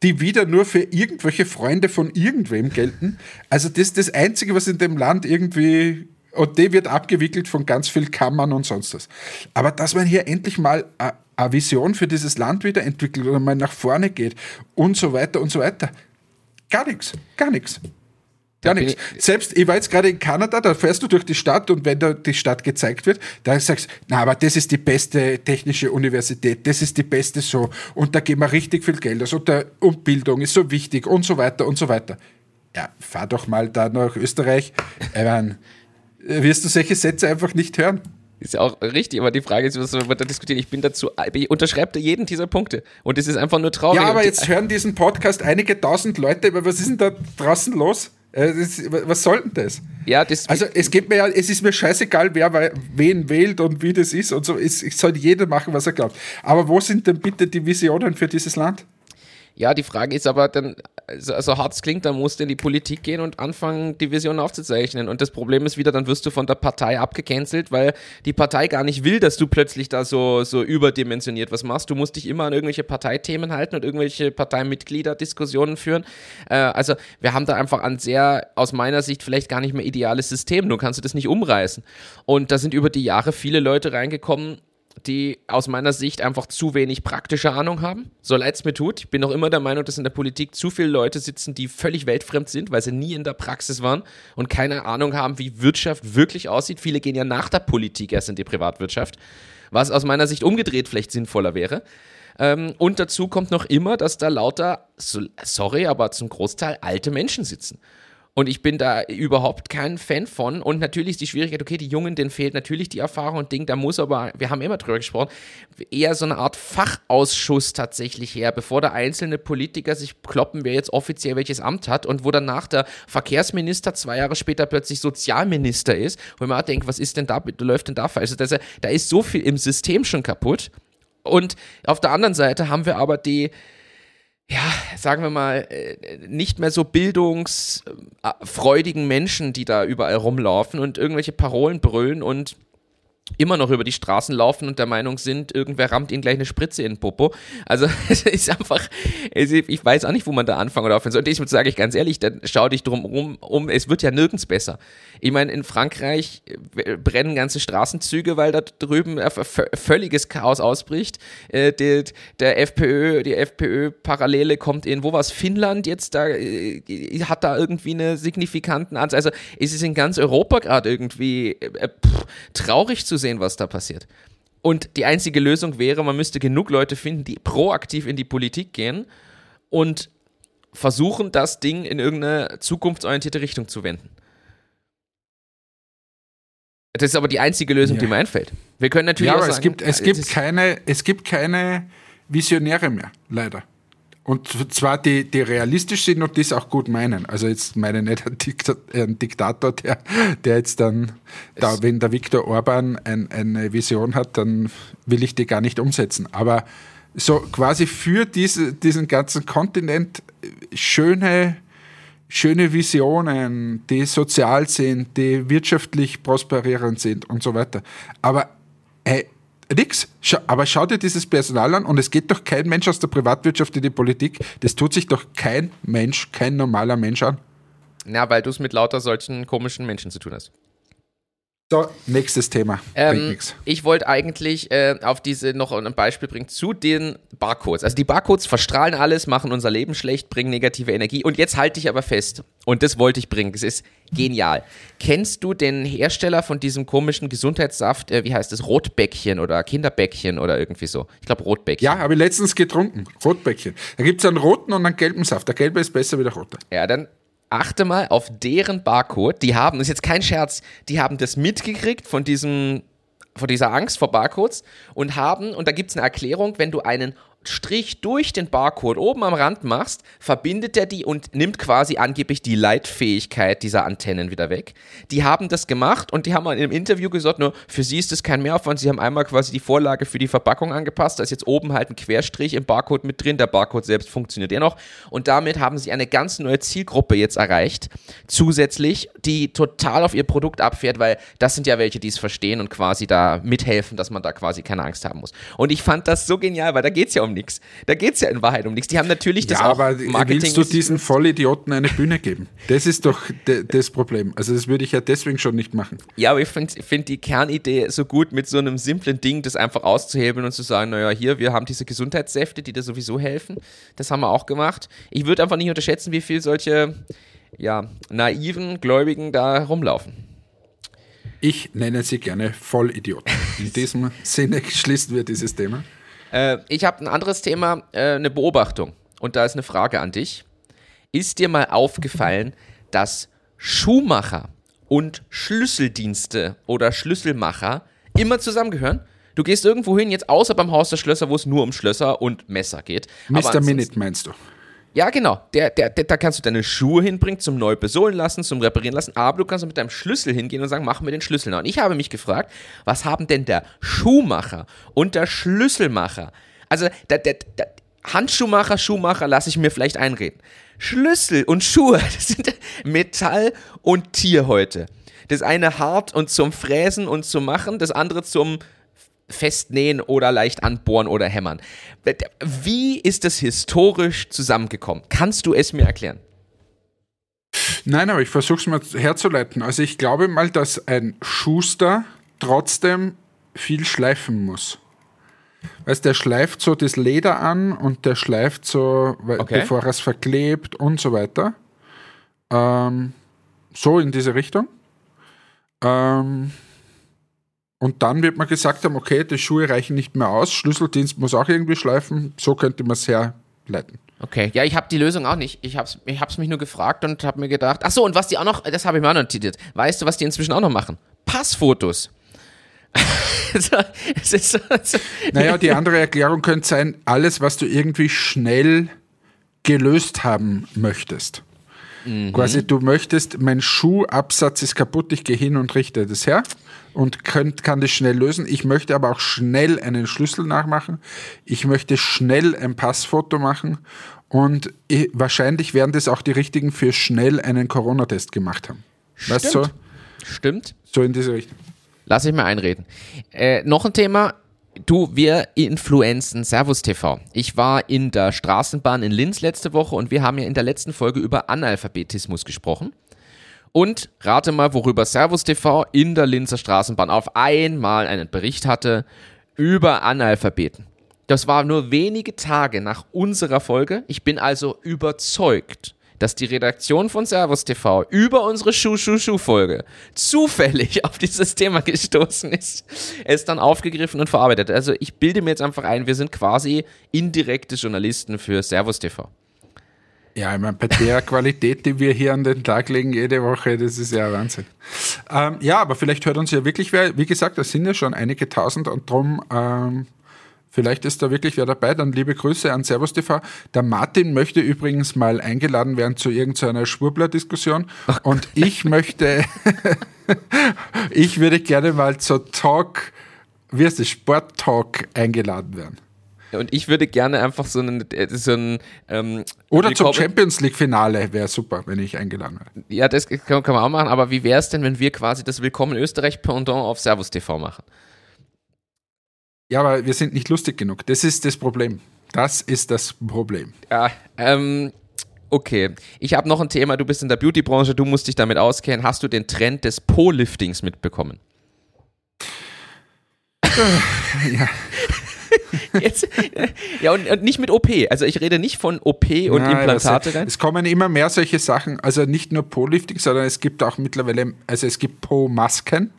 die wieder nur für irgendwelche Freunde von irgendwem gelten. Also das ist das Einzige, was in dem Land irgendwie und die wird abgewickelt von ganz viel Kammern und sonst was. Aber dass man hier endlich mal eine Vision für dieses Land wieder entwickelt oder mal nach vorne geht und so weiter und so weiter. Gar nichts, gar nichts. Gar nichts. Selbst, ich war jetzt gerade in Kanada, da fährst du durch die Stadt und wenn da die Stadt gezeigt wird, da sagst du, na, aber das ist die beste technische Universität, das ist die beste so und da geben wir richtig viel Geld aus und, der, und Bildung ist so wichtig und so weiter und so weiter. Ja, fahr doch mal da nach Österreich. Ich meine, wirst du solche Sätze einfach nicht hören. Ist ja auch richtig, aber die Frage ist, was wir da diskutieren. Ich bin dazu, ich unterschreibe jeden dieser Punkte. Und es ist einfach nur traurig. Ja, aber jetzt hören diesen Podcast einige tausend Leute, aber was ist denn da draußen los? Äh, was soll denn das? Ja, das also es geht mir ja, es ist mir scheißegal, wer wen wählt und wie das ist und so. Es, es soll jeder machen, was er glaubt. Aber wo sind denn bitte die Visionen für dieses Land? Ja, die Frage ist aber dann, so, so hart es klingt, dann musst du in die Politik gehen und anfangen, die Vision aufzuzeichnen. Und das Problem ist wieder, dann wirst du von der Partei abgecancelt, weil die Partei gar nicht will, dass du plötzlich da so, so überdimensioniert was machst. Du musst dich immer an irgendwelche Parteithemen halten und irgendwelche Parteimitglieder Diskussionen führen. Äh, also wir haben da einfach ein sehr, aus meiner Sicht, vielleicht gar nicht mehr ideales System. Du kannst das nicht umreißen. Und da sind über die Jahre viele Leute reingekommen, die aus meiner Sicht einfach zu wenig praktische Ahnung haben. So leid es mir tut. Ich bin noch immer der Meinung, dass in der Politik zu viele Leute sitzen, die völlig weltfremd sind, weil sie nie in der Praxis waren und keine Ahnung haben, wie Wirtschaft wirklich aussieht. Viele gehen ja nach der Politik erst in die Privatwirtschaft, was aus meiner Sicht umgedreht vielleicht sinnvoller wäre. Ähm, und dazu kommt noch immer, dass da lauter, sorry, aber zum Großteil alte Menschen sitzen. Und ich bin da überhaupt kein Fan von. Und natürlich ist die Schwierigkeit, okay, die Jungen, denen fehlt natürlich die Erfahrung und Ding, da muss aber, wir haben immer drüber gesprochen, eher so eine Art Fachausschuss tatsächlich her, bevor der einzelne Politiker sich kloppen, wer jetzt offiziell welches Amt hat und wo danach der Verkehrsminister zwei Jahre später plötzlich Sozialminister ist, wo man denkt, was ist denn da, läuft denn da falsch? Also da ist so viel im System schon kaputt. Und auf der anderen Seite haben wir aber die, ja, sagen wir mal, äh, nicht mehr so bildungsfreudigen Menschen, die da überall rumlaufen und irgendwelche Parolen brüllen und immer noch über die Straßen laufen und der Meinung sind, irgendwer rammt ihnen gleich eine Spritze in den Popo. Also es ist einfach, ich weiß auch nicht, wo man da anfangen oder aufhören soll. Und ich sage ich ganz ehrlich, dann schau dich drum rum, um, es wird ja nirgends besser. Ich meine, in Frankreich äh, brennen ganze Straßenzüge, weil da drüben völliges Chaos ausbricht. Äh, der, der FPÖ, die FPÖ-Parallele kommt in, wo war es, Finnland jetzt, da äh, hat da irgendwie eine signifikanten Anzahl. Also es ist in ganz Europa gerade irgendwie pff, traurig zu sehen, was da passiert. Und die einzige Lösung wäre, man müsste genug Leute finden, die proaktiv in die Politik gehen und versuchen, das Ding in irgendeine zukunftsorientierte Richtung zu wenden. Das ist aber die einzige Lösung, ja. die mir einfällt. Wir können natürlich ja, aber sagen, es gibt, es, gibt keine, es gibt keine Visionäre mehr, leider. Und zwar die, die realistisch sind und das auch gut meinen. Also jetzt meine nicht ein, Diktat, ein Diktator, der, der jetzt dann, da, wenn der Viktor Orban ein, eine Vision hat, dann will ich die gar nicht umsetzen. Aber so quasi für diese, diesen ganzen Kontinent schöne, schöne Visionen, die sozial sind, die wirtschaftlich prosperierend sind und so weiter. Aber hey, Nix. Aber schau dir dieses Personal an und es geht doch kein Mensch aus der Privatwirtschaft in die Politik. Das tut sich doch kein Mensch, kein normaler Mensch an. Na, weil du es mit lauter solchen komischen Menschen zu tun hast. So, nächstes Thema. Ähm, ich wollte eigentlich äh, auf diese noch ein Beispiel bringen zu den Barcodes. Also die Barcodes verstrahlen alles, machen unser Leben schlecht, bringen negative Energie. Und jetzt halte ich aber fest, und das wollte ich bringen, das ist genial. Kennst du den Hersteller von diesem komischen Gesundheitssaft, äh, wie heißt das, Rotbäckchen oder Kinderbäckchen oder irgendwie so? Ich glaube Rotbäckchen. Ja, habe ich letztens getrunken, Rotbäckchen. Da gibt es einen roten und einen gelben Saft. Der gelbe ist besser wie der rote. Ja, dann achte mal auf deren Barcode. Die haben, das ist jetzt kein Scherz, die haben das mitgekriegt von diesem, von dieser Angst vor Barcodes und haben, und da gibt es eine Erklärung, wenn du einen Strich durch den Barcode oben am Rand machst, verbindet er die und nimmt quasi angeblich die Leitfähigkeit dieser Antennen wieder weg. Die haben das gemacht und die haben in einem Interview gesagt, nur für sie ist das kein Mehraufwand. Sie haben einmal quasi die Vorlage für die Verpackung angepasst. Da ist jetzt oben halt ein Querstrich im Barcode mit drin. Der Barcode selbst funktioniert ja noch. Und damit haben sie eine ganz neue Zielgruppe jetzt erreicht. Zusätzlich, die total auf ihr Produkt abfährt, weil das sind ja welche, die es verstehen und quasi da mithelfen, dass man da quasi keine Angst haben muss. Und ich fand das so genial, weil da geht es ja um um nichts. Da geht es ja in Wahrheit um nichts. Die haben natürlich das ja, auch aber Marketing willst du diesen Vollidioten eine Bühne geben? Das ist doch das Problem. Also das würde ich ja deswegen schon nicht machen. Ja, aber ich finde find die Kernidee so gut, mit so einem simplen Ding das einfach auszuhebeln und zu sagen, naja, hier, wir haben diese Gesundheitssäfte, die dir sowieso helfen. Das haben wir auch gemacht. Ich würde einfach nicht unterschätzen, wie viel solche ja, naiven Gläubigen da rumlaufen. Ich nenne sie gerne Vollidioten. In diesem Sinne schließen wir dieses Thema. Äh, ich habe ein anderes Thema, äh, eine Beobachtung. Und da ist eine Frage an dich. Ist dir mal aufgefallen, dass Schuhmacher und Schlüsseldienste oder Schlüsselmacher immer zusammengehören? Du gehst irgendwo hin, jetzt außer beim Haus der Schlösser, wo es nur um Schlösser und Messer geht. Mr. Minute meinst du? Ja, genau. Der, der, der, da kannst du deine Schuhe hinbringen, zum neu besohlen lassen, zum reparieren lassen, aber du kannst mit deinem Schlüssel hingehen und sagen, mach mir den Schlüssel. Und ich habe mich gefragt, was haben denn der Schuhmacher und der Schlüsselmacher? Also, der, der, der, Handschuhmacher, Schuhmacher lasse ich mir vielleicht einreden. Schlüssel und Schuhe, das sind Metall und Tier heute. Das eine hart und zum Fräsen und zum Machen, das andere zum Festnähen oder leicht anbohren oder hämmern. Wie ist das historisch zusammengekommen? Kannst du es mir erklären? Nein, aber ich versuche es mal herzuleiten. Also ich glaube mal, dass ein Schuster trotzdem viel schleifen muss. Weißt der schleift so das Leder an und der schleift so, okay. bevor er es verklebt und so weiter. Ähm, so in diese Richtung. Ähm, und dann wird man gesagt haben, okay, die Schuhe reichen nicht mehr aus, Schlüsseldienst muss auch irgendwie schleifen, so könnte man es herleiten. Okay, ja, ich habe die Lösung auch nicht. Ich habe es ich hab's mich nur gefragt und habe mir gedacht, ach so, und was die auch noch, das habe ich mir auch notiert. Weißt du, was die inzwischen auch noch machen? Passfotos. Naja, die andere Erklärung könnte sein, alles, was du irgendwie schnell gelöst haben möchtest. Mhm. Quasi, du möchtest, mein Schuhabsatz ist kaputt, ich gehe hin und richte das her und könnt, kann das schnell lösen. Ich möchte aber auch schnell einen Schlüssel nachmachen. Ich möchte schnell ein Passfoto machen und ich, wahrscheinlich werden das auch die richtigen für schnell einen Corona-Test gemacht haben. Stimmt. Weißt du? Stimmt. So in diese Richtung. Lass ich mal einreden. Äh, noch ein Thema. Du, wir influenzen Servus TV. Ich war in der Straßenbahn in Linz letzte Woche und wir haben ja in der letzten Folge über Analphabetismus gesprochen. Und rate mal, worüber Servus TV in der Linzer Straßenbahn auf einmal einen Bericht hatte über Analphabeten. Das war nur wenige Tage nach unserer Folge. Ich bin also überzeugt, dass die Redaktion von Servus TV über unsere Schuh-Schuh-Schuh-Folge zufällig auf dieses Thema gestoßen ist, es dann aufgegriffen und verarbeitet. Also ich bilde mir jetzt einfach ein, wir sind quasi indirekte Journalisten für Servus TV. Ja, ich meine, bei der Qualität, die wir hier an den Tag legen, jede Woche, das ist ja Wahnsinn. Ähm, ja, aber vielleicht hört uns ja wirklich wer, wie gesagt, das sind ja schon einige tausend und drum ähm, Vielleicht ist da wirklich wer dabei. Dann liebe Grüße an Servus TV. Der Martin möchte übrigens mal eingeladen werden zu irgendeiner Schwurbler-Diskussion. Und ich möchte, ich würde gerne mal zur Talk, wie heißt es, Sport-Talk eingeladen werden. Und ich würde gerne einfach so einen, äh, so einen ähm, Oder zum Champions League Finale wäre super, wenn ich eingeladen wäre. Ja, das kann, kann, man auch machen, aber wie wäre es denn, wenn wir quasi das Willkommen Österreich Pendant auf Servus TV machen? Ja, aber wir sind nicht lustig genug. Das ist das Problem. Das ist das Problem. Ja, ähm, okay. Ich habe noch ein Thema. Du bist in der Beauty-Branche, du musst dich damit auskennen. Hast du den Trend des Po-Liftings mitbekommen? ja. Jetzt, ja, und, und, nicht mit OP. Also ich rede nicht von OP und Nein, Implantate. Also, es kommen immer mehr solche Sachen, also nicht nur Po-Lifting, sondern es gibt auch mittlerweile, also es gibt Po-Masken.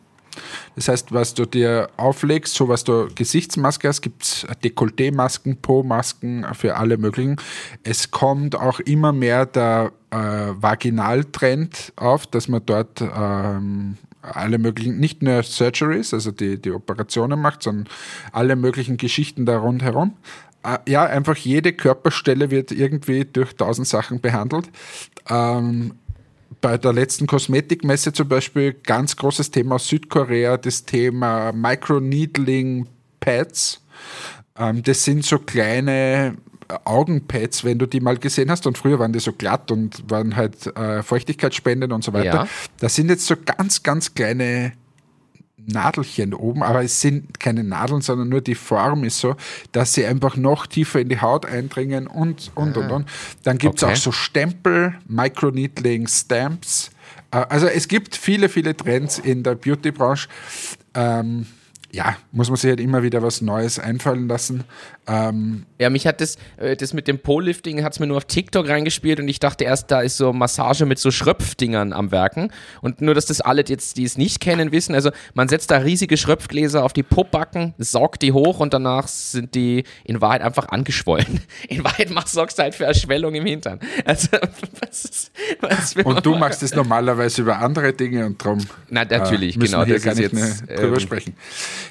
Das heißt, was du dir auflegst, so was du Gesichtsmaske hast, gibt es Dekolleté-Masken, Po-Masken für alle möglichen. Es kommt auch immer mehr der äh, Vaginaltrend auf, dass man dort ähm, alle möglichen, nicht nur Surgeries, also die, die Operationen macht, sondern alle möglichen Geschichten da rundherum. Äh, ja, einfach jede Körperstelle wird irgendwie durch tausend Sachen behandelt. Ähm, bei der letzten Kosmetikmesse zum Beispiel ganz großes Thema aus Südkorea, das Thema Microneedling Pads. Ähm, das sind so kleine Augenpads, wenn du die mal gesehen hast. Und früher waren die so glatt und waren halt äh, Feuchtigkeitsspenden und so weiter. Ja. Das sind jetzt so ganz, ganz kleine Nadelchen oben, aber es sind keine Nadeln, sondern nur die Form ist so, dass sie einfach noch tiefer in die Haut eindringen und, und, ah. und, und. Dann gibt es okay. auch so Stempel, Microneedling, Stamps. Äh, also es gibt viele, viele Trends in der Beauty-Branche. Ähm, ja, muss man sich halt immer wieder was Neues einfallen lassen. Ähm ja, mich hat das, äh, das mit dem Pole-Lifting hat es mir nur auf TikTok reingespielt und ich dachte erst, da ist so Massage mit so Schröpfdingern am Werken. Und nur, dass das alle jetzt, die es nicht kennen, wissen. Also man setzt da riesige Schröpfgläser auf die Popbacken, saugt die hoch und danach sind die in Wahrheit einfach angeschwollen. In Wahrheit machst, sorgst du halt für Erschwellung im Hintern. Also, was ist, was und du machst es normalerweise über andere Dinge und drum. Na, natürlich, äh, genau. Wir hier das gar nicht jetzt, drüber ähm, sprechen.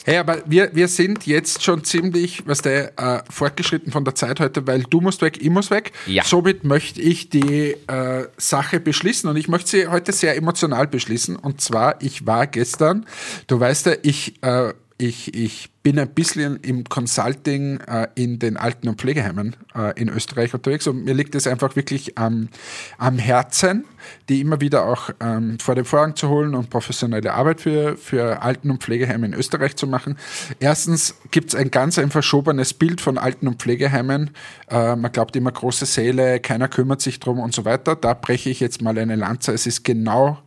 Hey, aber wir, wir sind jetzt schon ziemlich, was der äh, fortgeschritten von der Zeit heute, weil du musst weg, ich muss weg. Ja. Somit möchte ich die äh, Sache beschließen und ich möchte sie heute sehr emotional beschließen. Und zwar, ich war gestern, du weißt ja, ich äh, ich, ich bin ein bisschen im Consulting äh, in den Alten- und Pflegeheimen äh, in Österreich unterwegs und mir liegt es einfach wirklich am, am Herzen, die immer wieder auch ähm, vor den Vorhang zu holen und professionelle Arbeit für, für Alten- und Pflegeheime in Österreich zu machen. Erstens gibt es ein ganz ein verschobenes Bild von Alten- und Pflegeheimen. Äh, man glaubt immer große Säle, keiner kümmert sich drum und so weiter. Da breche ich jetzt mal eine Lanze. Es ist genau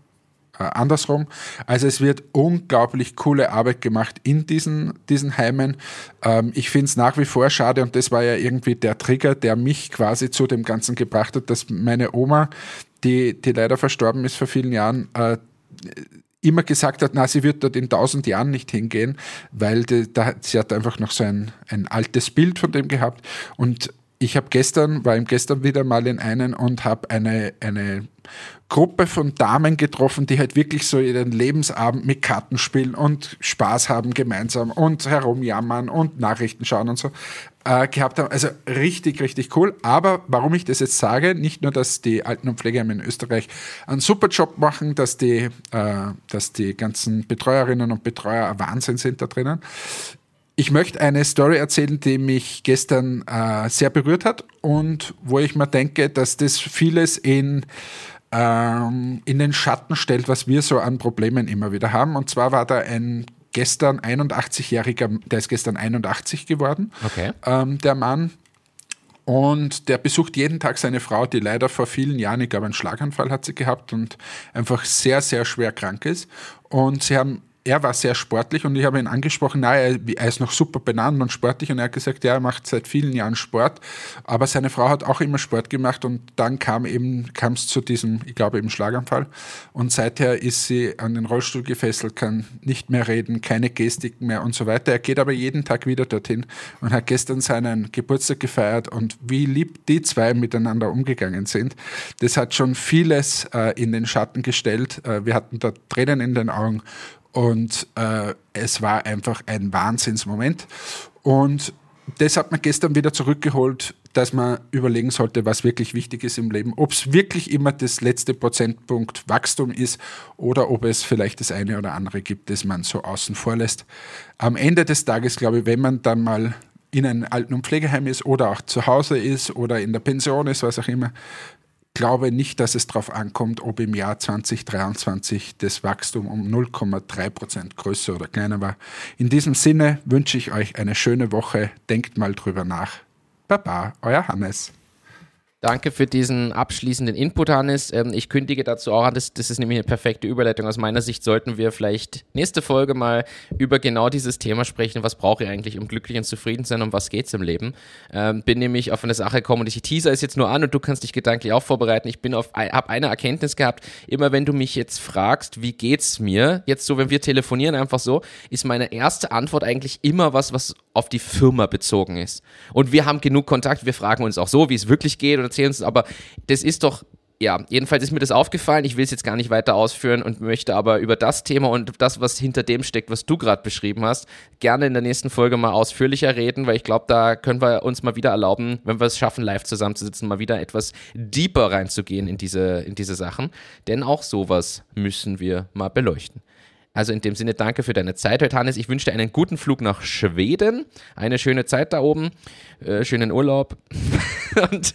äh, andersrum. Also es wird unglaublich coole Arbeit gemacht in diesen, diesen Heimen. Ähm, ich finde es nach wie vor schade und das war ja irgendwie der Trigger, der mich quasi zu dem Ganzen gebracht hat, dass meine Oma, die, die leider verstorben ist vor vielen Jahren, äh, immer gesagt hat, na, sie wird dort in tausend Jahren nicht hingehen, weil die, da, sie hat einfach noch so ein, ein altes Bild von dem gehabt und ich habe gestern, war ihm gestern wieder mal in einen und habe eine, eine Gruppe von Damen getroffen, die halt wirklich so ihren Lebensabend mit Karten spielen und Spaß haben gemeinsam und herumjammern und Nachrichten schauen und so äh, gehabt haben. Also richtig, richtig cool. Aber warum ich das jetzt sage, nicht nur, dass die Alten- und Pflegeheime in Österreich einen super Job machen, dass die, äh, dass die ganzen Betreuerinnen und Betreuer ein Wahnsinn sind da drinnen. Ich möchte eine Story erzählen, die mich gestern äh, sehr berührt hat und wo ich mir denke, dass das vieles in ähm, in den Schatten stellt, was wir so an Problemen immer wieder haben. Und zwar war da ein gestern 81-jähriger, der ist gestern 81 geworden, Okay. ähm, der Mann. Und der besucht jeden Tag seine Frau, die leider vor vielen Jahren, ich glaube, einen Schlaganfall hat sie gehabt und einfach sehr, sehr schwer krank ist. Und sie haben er war sehr sportlich und ich habe ihn angesprochen, na, er, er ist noch super benannt und sportlich. Und er hat gesagt, ja, er macht seit vielen Jahren Sport, aber seine Frau hat auch immer Sport gemacht. Und dann kam eben, kam es zu diesem, ich glaube eben Schlaganfall. Und seither ist sie an den Rollstuhl gefesselt, kann nicht mehr reden, keine Gestiken mehr und so weiter. Er geht aber jeden Tag wieder dorthin und hat gestern seinen Geburtstag gefeiert und wie lieb die zwei miteinander umgegangen sind, das hat schon vieles äh, in den Schatten gestellt. Äh, wir hatten da Tränen in den Augen und äh, es war einfach ein Wahnsinnsmoment. Und das hat man gestern wieder zurückgeholt, dass man überlegen sollte, was wirklich wichtig ist im Leben. Ob es wirklich immer das letzte Prozentpunkt Wachstum ist oder ob es vielleicht das eine oder andere gibt, das man so außen vor lässt. Am Ende des Tages, glaube ich, wenn man dann mal in einem Alten- und Pflegeheim ist oder auch zu Hause ist oder in der Pension ist, was auch immer, glaube nicht, dass es darauf ankommt, ob im Jahr 2023 das Wachstum um 0,3 Prozent größer oder kleiner war. In diesem Sinne wünsche ich euch eine schöne Woche. Denkt mal drüber nach. Baba, euer Hannes. Danke für diesen abschließenden Input, Hannes. Ähm, ich kündige dazu auch an, das, das ist nämlich eine perfekte Überleitung. Aus meiner Sicht sollten wir vielleicht nächste Folge mal über genau dieses Thema sprechen. Was brauche ich eigentlich, um glücklich und zufrieden zu sein? Um was geht es im Leben? Ähm, bin nämlich auf eine Sache gekommen und ich teaser es jetzt nur an und du kannst dich gedanklich auch vorbereiten. Ich habe eine Erkenntnis gehabt. Immer wenn du mich jetzt fragst, wie geht's mir? Jetzt so, wenn wir telefonieren, einfach so, ist meine erste Antwort eigentlich immer was, was auf die Firma bezogen ist. Und wir haben genug Kontakt. Wir fragen uns auch so, wie es wirklich geht erzählen uns, aber das ist doch ja, jedenfalls ist mir das aufgefallen. Ich will es jetzt gar nicht weiter ausführen und möchte aber über das Thema und das, was hinter dem steckt, was du gerade beschrieben hast, gerne in der nächsten Folge mal ausführlicher reden, weil ich glaube, da können wir uns mal wieder erlauben, wenn wir es schaffen, live zusammenzusitzen, mal wieder etwas deeper reinzugehen in diese, in diese Sachen. Denn auch sowas müssen wir mal beleuchten. Also in dem Sinne, danke für deine Zeit heute, Hannes. Ich wünsche dir einen guten Flug nach Schweden, eine schöne Zeit da oben, äh, schönen Urlaub und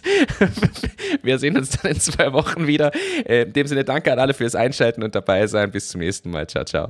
wir sehen uns dann in zwei Wochen wieder. Äh, in dem Sinne, danke an alle fürs Einschalten und dabei sein. Bis zum nächsten Mal. Ciao, ciao.